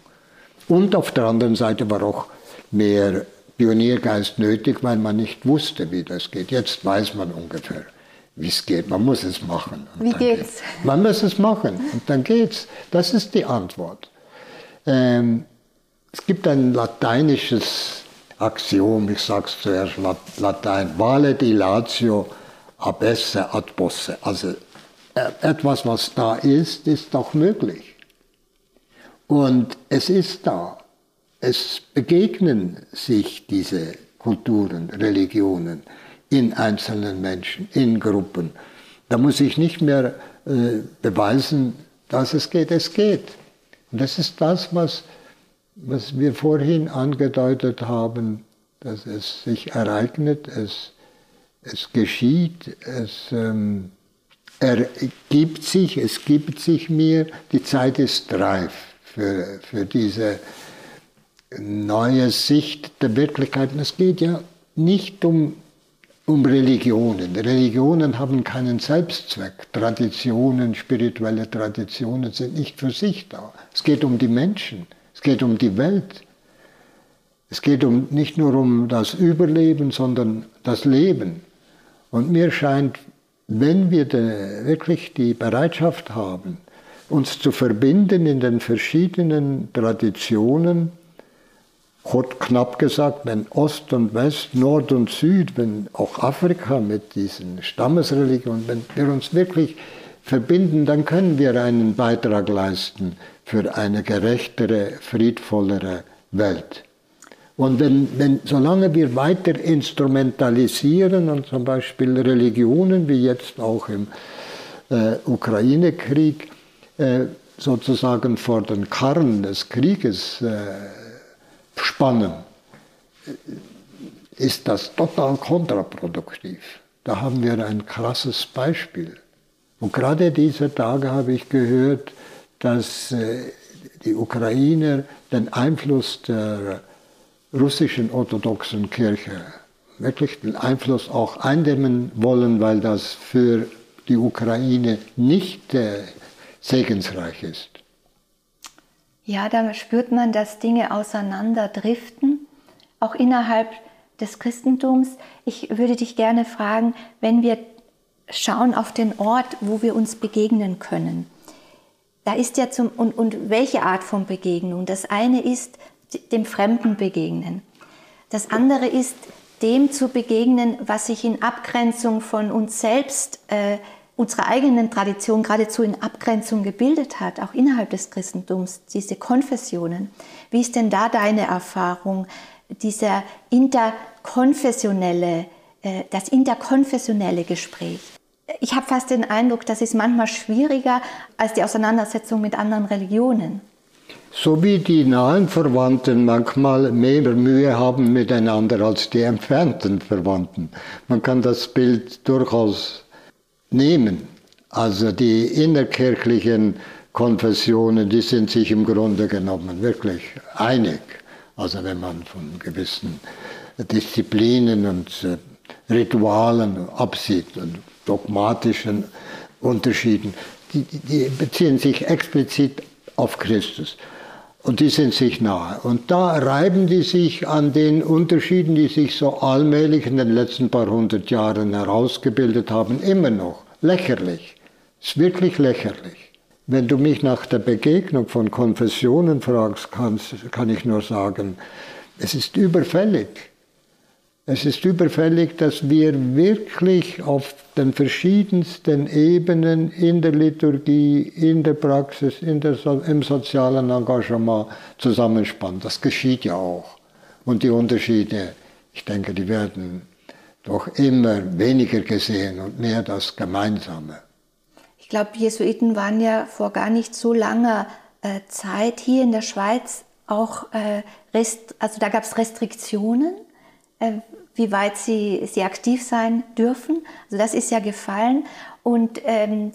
Und auf der anderen Seite war auch mehr Pioniergeist nötig, weil man nicht wusste, wie das geht. Jetzt weiß man ungefähr wie es geht. Man muss es machen. wie geht's? Geht. Man muss es machen und dann geht's. Das ist die Antwort. Ähm, es gibt ein lateinisches Axiom, ich sage es zuerst Latein, vale dilatio abesse ad posse. Also äh, etwas, was da ist, ist doch möglich. Und es ist da. Es begegnen sich diese Kulturen, Religionen in einzelnen Menschen, in Gruppen. Da muss ich nicht mehr äh, beweisen, dass es geht. Es geht. Und das ist das, was, was wir vorhin angedeutet haben, dass es sich ereignet, es, es geschieht, es ähm, ergibt sich, es gibt sich mir, die Zeit ist reif für, für diese neue Sicht der Wirklichkeit. Es geht ja nicht um, um Religionen. Religionen haben keinen Selbstzweck. Traditionen, spirituelle Traditionen sind nicht für sich da. Es geht um die Menschen, geht um die Welt. Es geht um, nicht nur um das Überleben, sondern das Leben. Und mir scheint, wenn wir de, wirklich die Bereitschaft haben, uns zu verbinden in den verschiedenen Traditionen, Gott knapp gesagt, wenn Ost und West, Nord und Süd, wenn auch Afrika mit diesen Stammesreligionen, wenn wir uns wirklich verbinden, dann können wir einen Beitrag leisten für eine gerechtere, friedvollere Welt. Und wenn, wenn, solange wir weiter instrumentalisieren und zum Beispiel Religionen, wie jetzt auch im äh, Ukraine-Krieg, äh, sozusagen vor den Karren des Krieges äh, spannen, ist das total kontraproduktiv. Da haben wir ein krasses Beispiel. Und gerade diese Tage habe ich gehört, dass äh, die Ukrainer den Einfluss der russischen orthodoxen Kirche wirklich den Einfluss auch eindämmen wollen, weil das für die Ukraine nicht äh, segensreich ist. Ja, da spürt man, dass Dinge auseinanderdriften, auch innerhalb des Christentums. Ich würde dich gerne fragen, wenn wir schauen auf den Ort, wo wir uns begegnen können. Da ist ja zum, und, und welche Art von Begegnung? Das eine ist dem Fremden begegnen. Das andere ist dem zu begegnen, was sich in Abgrenzung von uns selbst äh, unserer eigenen Tradition geradezu in Abgrenzung gebildet hat, auch innerhalb des Christentums, diese Konfessionen. Wie ist denn da deine Erfahrung, dieser interkonfessionelle, äh, das interkonfessionelle Gespräch? Ich habe fast den Eindruck, das ist manchmal schwieriger als die Auseinandersetzung mit anderen Religionen. So wie die nahen Verwandten manchmal mehr Mühe haben miteinander als die entfernten Verwandten. Man kann das Bild durchaus nehmen. Also die innerkirchlichen Konfessionen, die sind sich im Grunde genommen wirklich einig. Also wenn man von gewissen Disziplinen und äh, Ritualen absieht und dogmatischen Unterschieden, die, die beziehen sich explizit auf Christus. Und die sind sich nahe. Und da reiben die sich an den Unterschieden, die sich so allmählich in den letzten paar hundert Jahren herausgebildet haben, immer noch. Lächerlich. Ist wirklich lächerlich. Wenn du mich nach der Begegnung von Konfessionen fragst, kannst, kann ich nur sagen, es ist überfällig. Es ist überfällig, dass wir wirklich auf den verschiedensten Ebenen in der Liturgie, in der Praxis, in der, im sozialen Engagement zusammenspannen. Das geschieht ja auch. Und die Unterschiede, ich denke, die werden doch immer weniger gesehen und mehr das Gemeinsame. Ich glaube, Jesuiten waren ja vor gar nicht so langer äh, Zeit hier in der Schweiz auch, äh, also da gab es Restriktionen. Äh, wie weit sie, sie aktiv sein dürfen. Also das ist ja gefallen. Und ähm,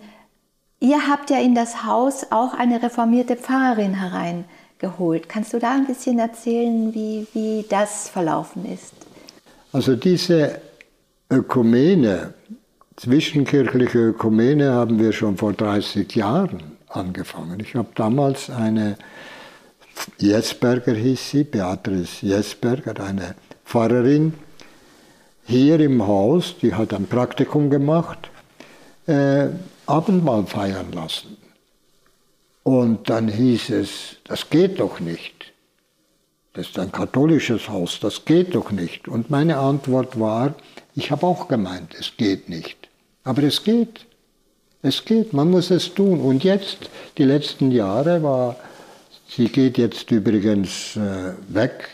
ihr habt ja in das Haus auch eine reformierte Pfarrerin hereingeholt. Kannst du da ein bisschen erzählen, wie, wie das verlaufen ist? Also diese Ökumene, zwischenkirchliche Ökumene haben wir schon vor 30 Jahren angefangen. Ich habe damals eine Jesberger hieß sie, Beatrice Jesberger, eine Pfarrerin, hier im Haus, die hat ein Praktikum gemacht, äh, Abendmahl feiern lassen. Und dann hieß es, das geht doch nicht. Das ist ein katholisches Haus, das geht doch nicht. Und meine Antwort war, ich habe auch gemeint, es geht nicht. Aber es geht. Es geht, man muss es tun. Und jetzt, die letzten Jahre war, sie geht jetzt übrigens äh, weg,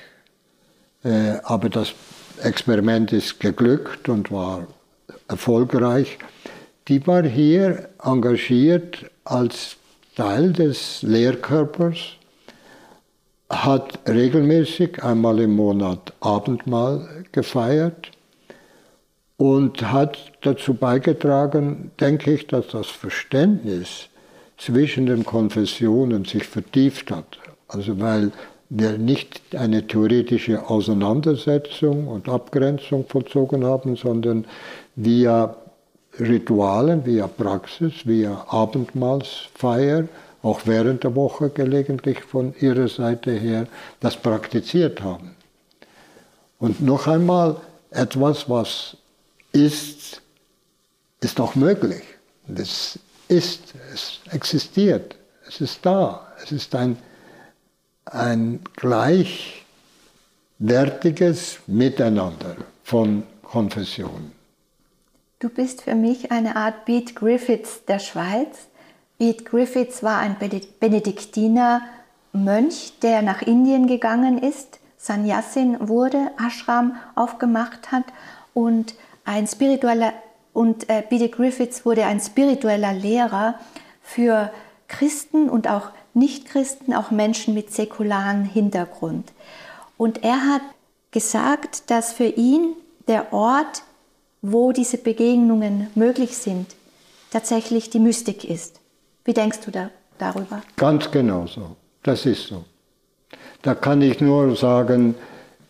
äh, aber das Experiment ist geglückt und war erfolgreich. Die war hier engagiert als Teil des Lehrkörpers, hat regelmäßig einmal im Monat Abendmahl gefeiert und hat dazu beigetragen, denke ich, dass das Verständnis zwischen den Konfessionen sich vertieft hat. Also weil nicht eine theoretische Auseinandersetzung und Abgrenzung vollzogen haben, sondern via Ritualen, via Praxis, via Abendmahlsfeier, auch während der Woche gelegentlich von ihrer Seite her, das praktiziert haben. Und noch einmal, etwas, was ist, ist auch möglich. Es ist, es existiert, es ist da, es ist ein, ein gleichwertiges Miteinander von Konfessionen. Du bist für mich eine Art Beat Griffiths der Schweiz. Beat Griffiths war ein Benediktiner Mönch, der nach Indien gegangen ist, Sannyasin wurde, Ashram aufgemacht hat und ein spiritueller und äh, B.D. Griffiths wurde ein spiritueller Lehrer für Christen und auch Nichtchristen, auch Menschen mit säkularen Hintergrund. Und er hat gesagt, dass für ihn der Ort, wo diese Begegnungen möglich sind, tatsächlich die Mystik ist. Wie denkst du da, darüber? Ganz genau so. Das ist so. Da kann ich nur sagen,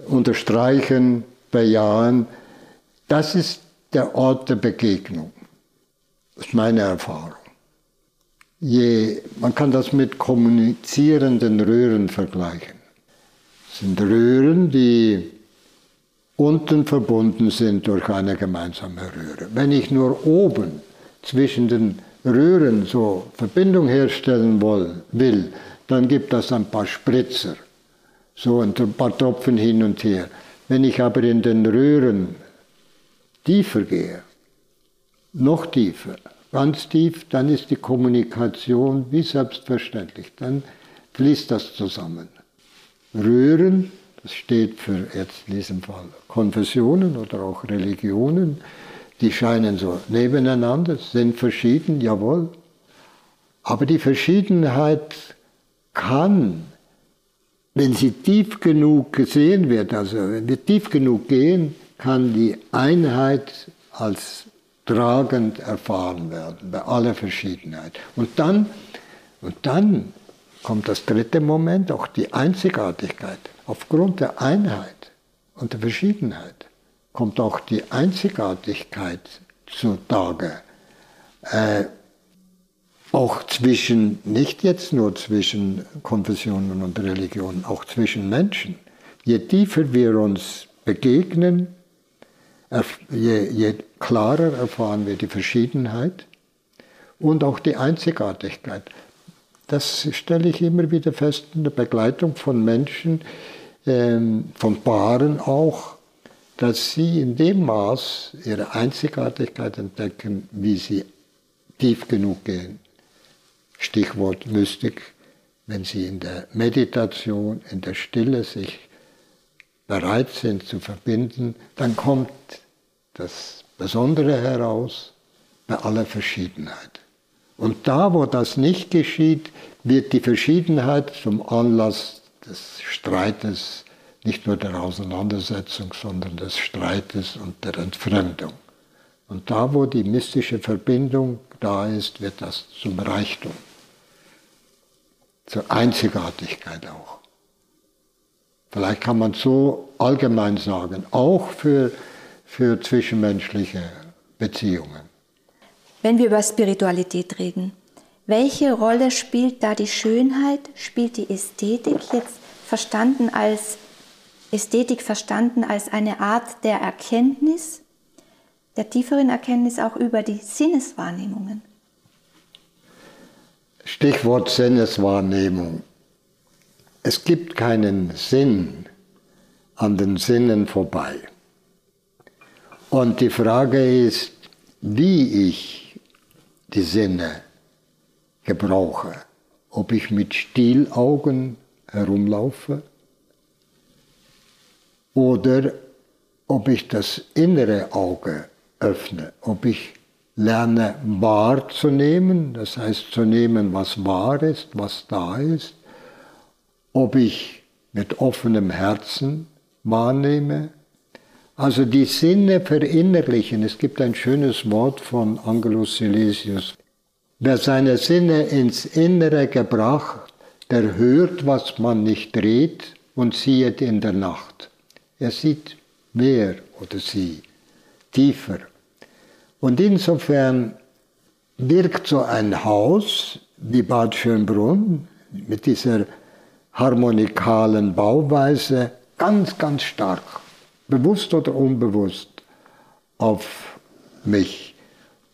unterstreichen, bejahen, das ist der Ort der Begegnung. Das ist meine Erfahrung. Je, man kann das mit kommunizierenden Röhren vergleichen. Das sind Röhren, die unten verbunden sind durch eine gemeinsame Röhre. Wenn ich nur oben zwischen den Röhren so Verbindung herstellen will, dann gibt das ein paar Spritzer, so ein paar Tropfen hin und her. Wenn ich aber in den Röhren tiefer gehe, noch tiefer, ganz tief, dann ist die Kommunikation wie selbstverständlich. Dann fließt das zusammen. Rühren, das steht für jetzt in diesem Fall Konfessionen oder auch Religionen, die scheinen so nebeneinander, sind verschieden, jawohl. Aber die Verschiedenheit kann, wenn sie tief genug gesehen wird, also wenn wir tief genug gehen, kann die Einheit als tragend erfahren werden, bei aller Verschiedenheit. Und dann, und dann kommt das dritte Moment, auch die Einzigartigkeit. Aufgrund der Einheit und der Verschiedenheit kommt auch die Einzigartigkeit zutage. Äh, auch zwischen, nicht jetzt nur zwischen Konfessionen und Religionen, auch zwischen Menschen. Je tiefer wir uns begegnen, je, je klarer erfahren wir die Verschiedenheit und auch die Einzigartigkeit. Das stelle ich immer wieder fest in der Begleitung von Menschen, ähm, von Paaren auch, dass sie in dem Maß ihre Einzigartigkeit entdecken, wie sie tief genug gehen. Stichwort Mystik, wenn sie in der Meditation, in der Stille sich bereit sind zu verbinden, dann kommt das Besondere heraus bei aller Verschiedenheit. Und da, wo das nicht geschieht, wird die Verschiedenheit zum Anlass des Streites, nicht nur der Auseinandersetzung, sondern des Streites und der Entfremdung. Und da, wo die mystische Verbindung da ist, wird das zum Reichtum, zur Einzigartigkeit auch. Vielleicht kann man so allgemein sagen, auch für, für zwischenmenschliche Beziehungen. Wenn wir über Spiritualität reden, welche Rolle spielt da die Schönheit, spielt die Ästhetik jetzt verstanden als Ästhetik verstanden als eine Art der Erkenntnis, der tieferen Erkenntnis auch über die Sinneswahrnehmungen? Stichwort Sinneswahrnehmung. Es gibt keinen Sinn an den Sinnen vorbei. Und die Frage ist, wie ich die Sinne gebrauche. Ob ich mit Stielaugen herumlaufe oder ob ich das innere Auge öffne, ob ich lerne wahrzunehmen, das heißt zu nehmen, was wahr ist, was da ist, ob ich mit offenem Herzen wahrnehme. Also die Sinne verinnerlichen. Es gibt ein schönes Wort von Angelus Silesius. Wer seine Sinne ins Innere gebracht, der hört, was man nicht dreht und sieht in der Nacht. Er sieht mehr oder sie tiefer. Und insofern wirkt so ein Haus wie Bad Schönbrunn mit dieser harmonikalen Bauweise ganz, ganz stark, bewusst oder unbewusst, auf mich.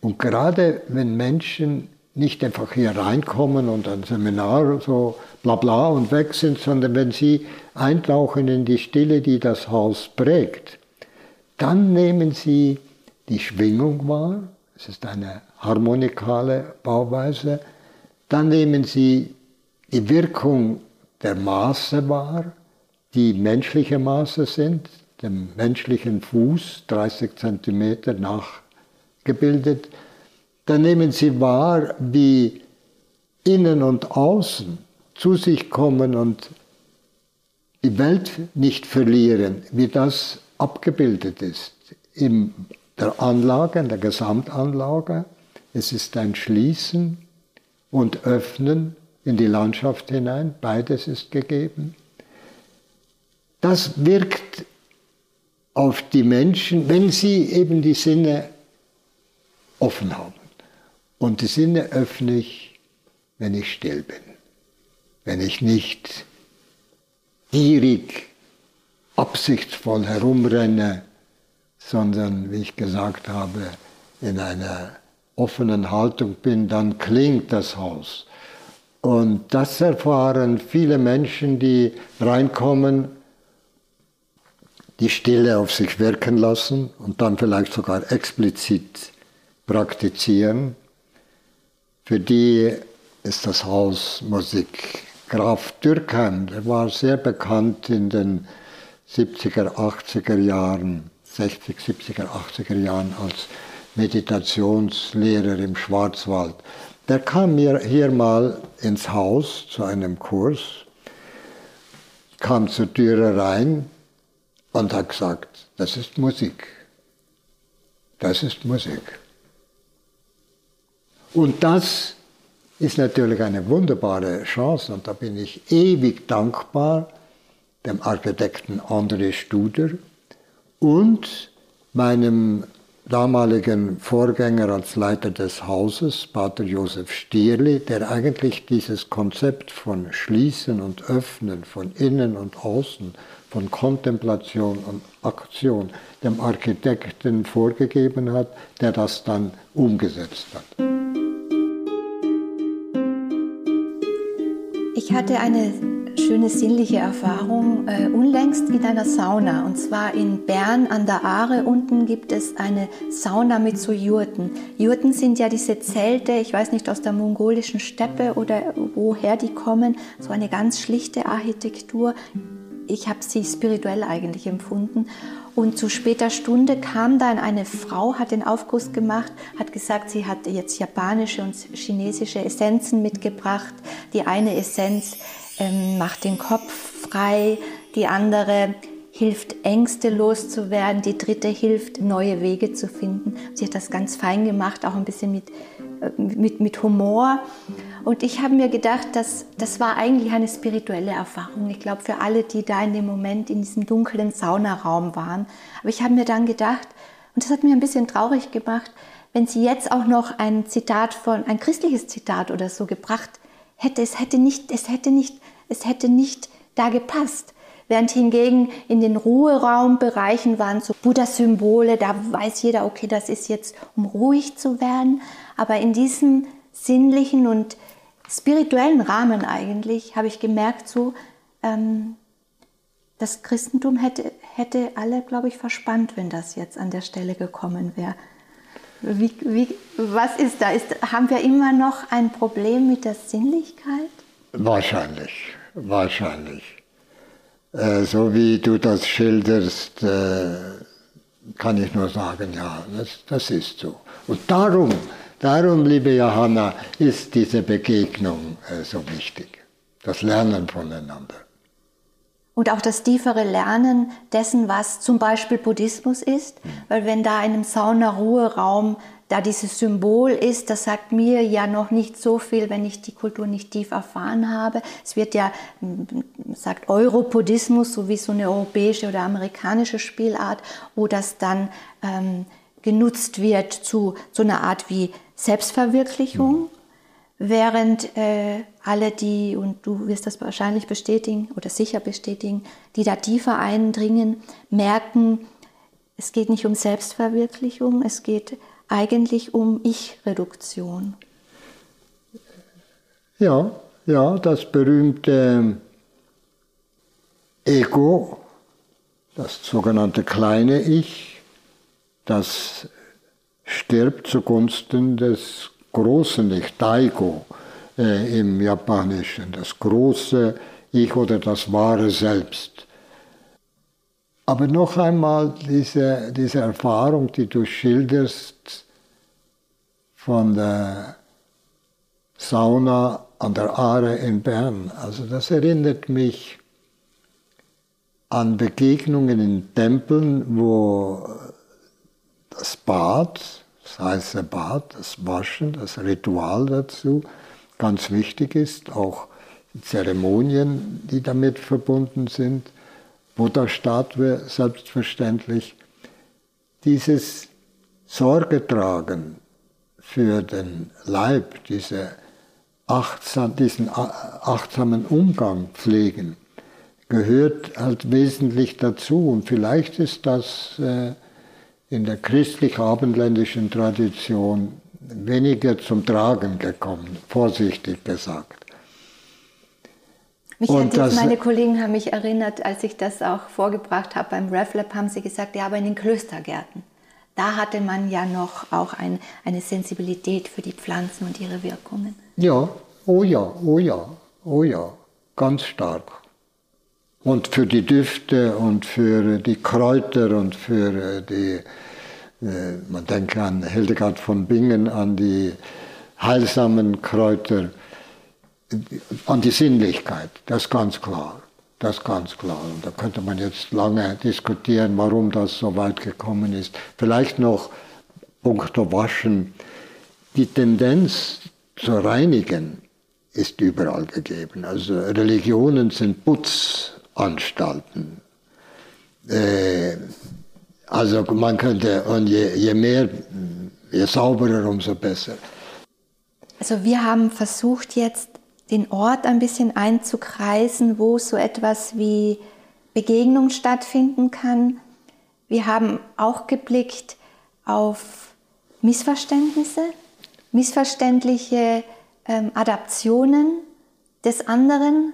Und gerade wenn Menschen nicht einfach hier reinkommen und ein Seminar so bla bla und weg sind, sondern wenn sie eintauchen in die Stille, die das Haus prägt, dann nehmen sie die Schwingung wahr, es ist eine harmonikale Bauweise, dann nehmen sie die Wirkung der Maße wahr, die menschliche Maße sind, dem menschlichen Fuß 30 cm nachgebildet, dann nehmen sie wahr, wie innen und außen zu sich kommen und die Welt nicht verlieren, wie das abgebildet ist in der Anlage, in der Gesamtanlage. Es ist ein Schließen und Öffnen in die Landschaft hinein, beides ist gegeben. Das wirkt auf die Menschen, wenn sie eben die Sinne offen haben. Und die Sinne öffne ich, wenn ich still bin, wenn ich nicht gierig, absichtsvoll herumrenne, sondern, wie ich gesagt habe, in einer offenen Haltung bin, dann klingt das Haus. Und das erfahren viele Menschen, die reinkommen, die Stille auf sich wirken lassen und dann vielleicht sogar explizit praktizieren. Für die ist das Haus Musik. Graf Dürkheim, der war sehr bekannt in den 70er, 80er Jahren, 60, 70er, 80er Jahren als Meditationslehrer im Schwarzwald. Der kam mir hier mal ins Haus zu einem Kurs, kam zur Türe rein und hat gesagt, das ist Musik. Das ist Musik. Und das ist natürlich eine wunderbare Chance und da bin ich ewig dankbar dem Architekten André Studer und meinem damaligen Vorgänger als Leiter des Hauses, Pater Josef Stierli, der eigentlich dieses Konzept von Schließen und Öffnen, von Innen und Außen, von Kontemplation und Aktion dem Architekten vorgegeben hat, der das dann umgesetzt hat. Ich hatte eine schöne sinnliche Erfahrung äh, unlängst in einer Sauna. Und zwar in Bern an der Aare. Unten gibt es eine Sauna mit so Jurten. Jurten sind ja diese Zelte, ich weiß nicht, aus der mongolischen Steppe oder woher die kommen. So eine ganz schlichte Architektur. Ich habe sie spirituell eigentlich empfunden. Und zu später Stunde kam dann eine Frau, hat den Aufguss gemacht, hat gesagt, sie hat jetzt japanische und chinesische Essenzen mitgebracht. Die eine Essenz ähm, macht den Kopf frei, die andere hilft Ängste loszuwerden, die dritte hilft neue Wege zu finden. Sie hat das ganz fein gemacht, auch ein bisschen mit, äh, mit, mit Humor. Und ich habe mir gedacht, dass, das war eigentlich eine spirituelle Erfahrung. Ich glaube, für alle, die da in dem Moment in diesem dunklen Saunaraum waren. Aber ich habe mir dann gedacht, und das hat mir ein bisschen traurig gemacht, wenn sie jetzt auch noch ein Zitat von, ein christliches Zitat oder so gebracht hätte, es hätte nicht, es hätte nicht, es hätte nicht da gepasst. Während hingegen in den Ruheraumbereichen waren so Buddha-Symbole, da weiß jeder, okay, das ist jetzt, um ruhig zu werden. Aber in diesem sinnlichen und spirituellen Rahmen eigentlich habe ich gemerkt, so, ähm, das Christentum hätte, hätte alle, glaube ich, verspannt, wenn das jetzt an der Stelle gekommen wäre. Wie, wie, was ist da? Ist, haben wir immer noch ein Problem mit der Sinnlichkeit? Wahrscheinlich, wahrscheinlich. Äh, so wie du das schilderst, äh, kann ich nur sagen, ja, das, das ist so. Und darum, darum, liebe Johanna, ist diese Begegnung äh, so wichtig, das Lernen voneinander. Und auch das tiefere Lernen dessen, was zum Beispiel Buddhismus ist, mhm. weil wenn da in einem Sauna-Ruheraum da dieses Symbol ist, das sagt mir ja noch nicht so viel, wenn ich die Kultur nicht tief erfahren habe. Es wird ja, sagt Europodismus, so wie so eine europäische oder amerikanische Spielart, wo das dann ähm, genutzt wird zu so einer Art wie Selbstverwirklichung. Mhm. Während äh, alle die, und du wirst das wahrscheinlich bestätigen oder sicher bestätigen, die da tiefer eindringen, merken, es geht nicht um Selbstverwirklichung, es geht eigentlich um Ich-Reduktion. Ja, ja, das berühmte Ego, das sogenannte kleine Ich, das stirbt zugunsten des großen Ich, Daigo äh, im Japanischen, das große Ich oder das wahre Selbst. Aber noch einmal diese, diese Erfahrung, die du schilderst von der Sauna an der Aare in Bern, also das erinnert mich an Begegnungen in Tempeln, wo das Bad, das heiße Bad, das Waschen, das Ritual dazu ganz wichtig ist, auch Zeremonien, die damit verbunden sind. Buddha-Statue selbstverständlich. Dieses Sorge tragen für den Leib, diese achtsam, diesen achtsamen Umgang pflegen, gehört halt wesentlich dazu. Und vielleicht ist das äh, in der christlich-abendländischen Tradition weniger zum Tragen gekommen, vorsichtig gesagt. Mich und das, meine Kollegen haben mich erinnert, als ich das auch vorgebracht habe beim RefLab, haben sie gesagt, ja, aber in den Klöstergärten, da hatte man ja noch auch ein, eine Sensibilität für die Pflanzen und ihre Wirkungen. Ja, oh ja, oh ja, oh ja, ganz stark. Und für die Düfte und für die Kräuter und für die, man denke an Hildegard von Bingen, an die heilsamen Kräuter an die Sinnlichkeit, das ist ganz klar. Das ist ganz klar. Und da könnte man jetzt lange diskutieren, warum das so weit gekommen ist. Vielleicht noch punkto Waschen. Die Tendenz zu reinigen ist überall gegeben. Also Religionen sind Putzanstalten. Äh, also man könnte, und je, je mehr, je sauberer, umso besser. Also wir haben versucht jetzt den Ort ein bisschen einzukreisen, wo so etwas wie Begegnung stattfinden kann. Wir haben auch geblickt auf Missverständnisse, missverständliche ähm, Adaptionen des anderen.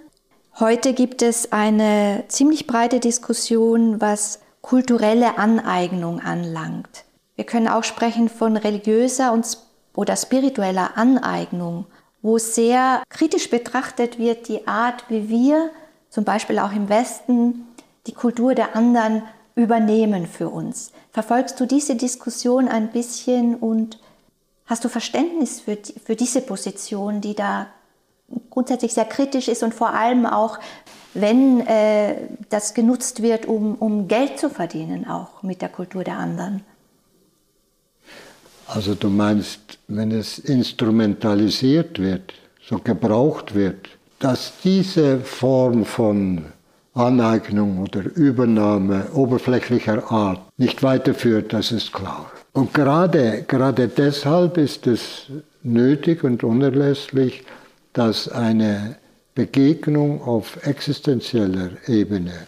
Heute gibt es eine ziemlich breite Diskussion, was kulturelle Aneignung anlangt. Wir können auch sprechen von religiöser und, oder spiritueller Aneignung wo sehr kritisch betrachtet wird die Art, wie wir zum Beispiel auch im Westen die Kultur der anderen übernehmen für uns. Verfolgst du diese Diskussion ein bisschen und hast du Verständnis für, für diese Position, die da grundsätzlich sehr kritisch ist und vor allem auch, wenn äh, das genutzt wird, um, um Geld zu verdienen, auch mit der Kultur der anderen? Also du meinst, wenn es instrumentalisiert wird, so gebraucht wird, dass diese Form von Aneignung oder Übernahme oberflächlicher Art nicht weiterführt, das ist klar. Und gerade, gerade deshalb ist es nötig und unerlässlich, dass eine Begegnung auf existenzieller Ebene,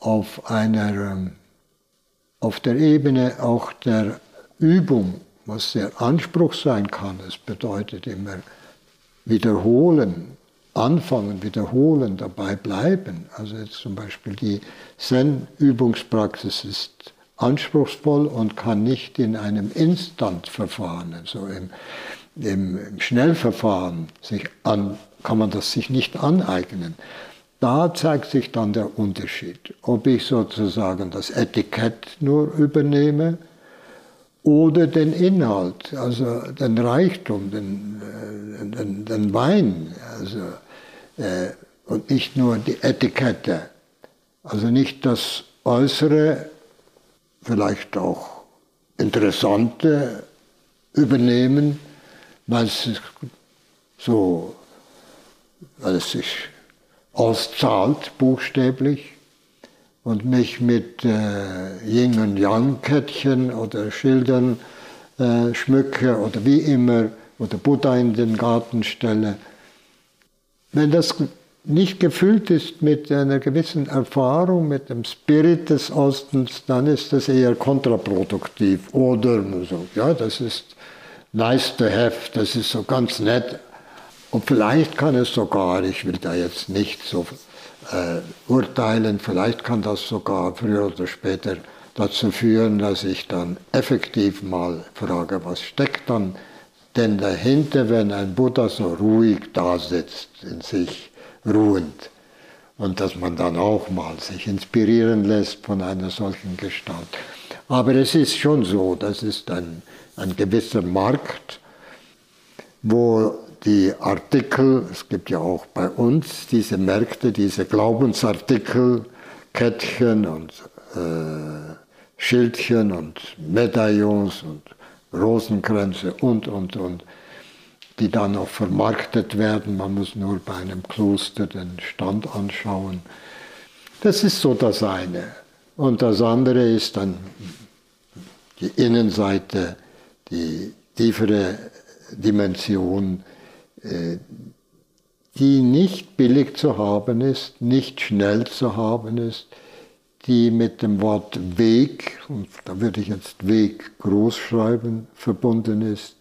auf, einer, auf der Ebene auch der Übung was sehr Anspruch sein kann. Es bedeutet immer wiederholen, anfangen, wiederholen, dabei bleiben. Also jetzt zum Beispiel die Zen-Übungspraxis ist anspruchsvoll und kann nicht in einem Instant-Verfahren, also im, im, im Schnellverfahren, sich an, kann man das sich nicht aneignen. Da zeigt sich dann der Unterschied, ob ich sozusagen das Etikett nur übernehme oder den Inhalt, also den Reichtum, den, äh, den, den Wein, also, äh, und nicht nur die Etikette. Also nicht das Äußere, vielleicht auch Interessante übernehmen, weil es so, weil es sich auszahlt, buchstäblich, und mich mit äh, Yin und Yang Kettchen oder Schildern äh, schmücke oder wie immer oder Buddha in den Garten stelle. Wenn das nicht gefüllt ist mit einer gewissen Erfahrung, mit dem Spirit des Ostens, dann ist das eher kontraproduktiv. Oder so, ja, das ist nice to have, das ist so ganz nett. Und vielleicht kann es sogar, ich will da jetzt nicht so äh, urteilen, vielleicht kann das sogar früher oder später dazu führen, dass ich dann effektiv mal frage, was steckt dann denn dahinter, wenn ein Buddha so ruhig da sitzt, in sich ruhend. Und dass man dann auch mal sich inspirieren lässt von einer solchen Gestalt. Aber es ist schon so, das ist ein, ein gewisser Markt, wo die Artikel, es gibt ja auch bei uns diese Märkte, diese Glaubensartikel, Kettchen und äh, Schildchen und Medaillons und Rosenkränze und, und, und, die dann auch vermarktet werden. Man muss nur bei einem Kloster den Stand anschauen. Das ist so das eine. Und das andere ist dann die Innenseite, die tiefere Dimension, die nicht billig zu haben ist, nicht schnell zu haben ist, die mit dem Wort Weg, und da würde ich jetzt Weg groß schreiben, verbunden ist,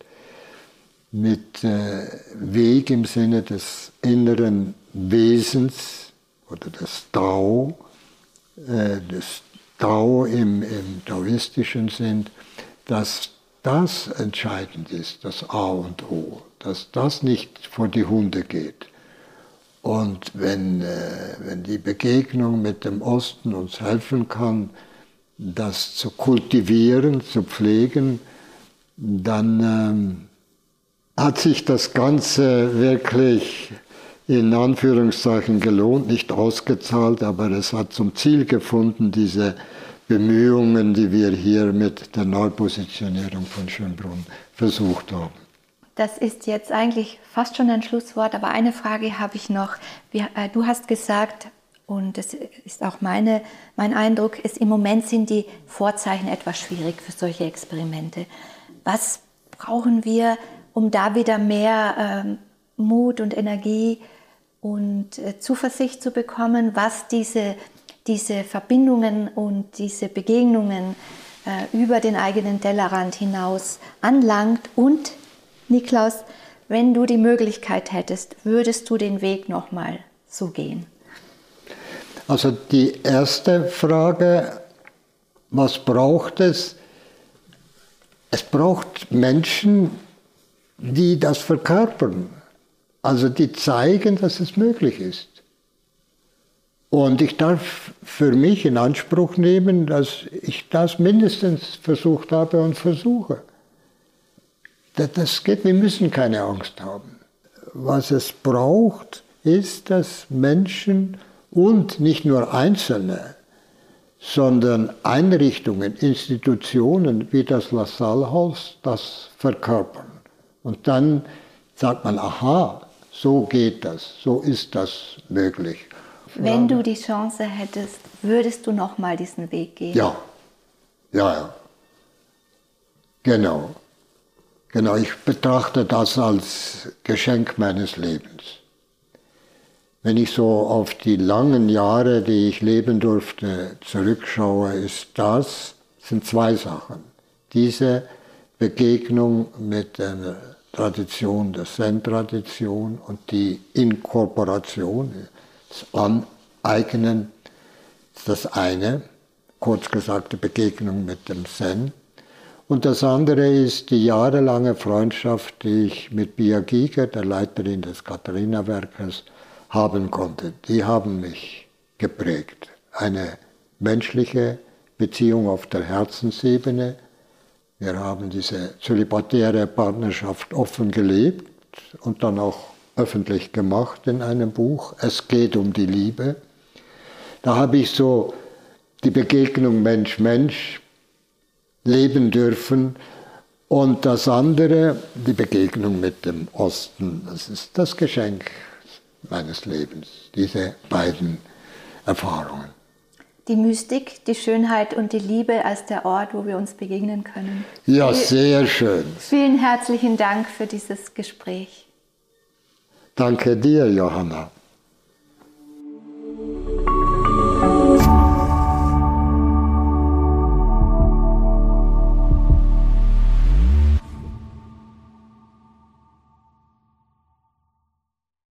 mit äh, Weg im Sinne des inneren Wesens oder des Tao, äh, des Tao im, im taoistischen Sinn, dass das entscheidend ist, das A und O dass das nicht vor die Hunde geht. Und wenn, äh, wenn die Begegnung mit dem Osten uns helfen kann, das zu kultivieren, zu pflegen, dann ähm, hat sich das Ganze wirklich in Anführungszeichen gelohnt, nicht ausgezahlt, aber es hat zum Ziel gefunden, diese Bemühungen, die wir hier mit der Neupositionierung von Schönbrunn versucht haben. Das ist jetzt eigentlich fast schon ein Schlusswort, aber eine Frage habe ich noch. Äh, du hast gesagt, und das ist auch meine, mein Eindruck, ist, im Moment sind die Vorzeichen etwas schwierig für solche Experimente. Was brauchen wir, um da wieder mehr ähm, Mut und Energie und äh, Zuversicht zu bekommen, was diese, diese Verbindungen und diese Begegnungen äh, über den eigenen Tellerrand hinaus anlangt und Niklaus, wenn du die Möglichkeit hättest, würdest du den Weg nochmal so gehen? Also die erste Frage, was braucht es? Es braucht Menschen, die das verkörpern, also die zeigen, dass es möglich ist. Und ich darf für mich in Anspruch nehmen, dass ich das mindestens versucht habe und versuche. Das geht, wir müssen keine Angst haben. Was es braucht, ist, dass Menschen und nicht nur Einzelne, sondern Einrichtungen, Institutionen wie das LaSalle-Haus das verkörpern. Und dann sagt man, aha, so geht das, so ist das möglich. Wenn du die Chance hättest, würdest du nochmal diesen Weg gehen? Ja, ja, ja. Genau. Genau, ich betrachte das als Geschenk meines Lebens. Wenn ich so auf die langen Jahre, die ich leben durfte, zurückschaue, ist das, sind zwei Sachen. Diese Begegnung mit der Tradition, der Zen-Tradition und die Inkorporation, das Aneignen, ist das eine. kurz gesagt die Begegnung mit dem Zen. Und das andere ist die jahrelange Freundschaft, die ich mit Bia Giger, der Leiterin des Katharina-Werkes, haben konnte. Die haben mich geprägt. Eine menschliche Beziehung auf der Herzensebene. Wir haben diese zölibatäre Partnerschaft offen gelebt und dann auch öffentlich gemacht in einem Buch. Es geht um die Liebe. Da habe ich so die Begegnung Mensch-Mensch leben dürfen. Und das andere, die Begegnung mit dem Osten, das ist das Geschenk meines Lebens, diese beiden Erfahrungen. Die Mystik, die Schönheit und die Liebe als der Ort, wo wir uns begegnen können. Ja, sehr schön. Vielen herzlichen Dank für dieses Gespräch. Danke dir, Johanna.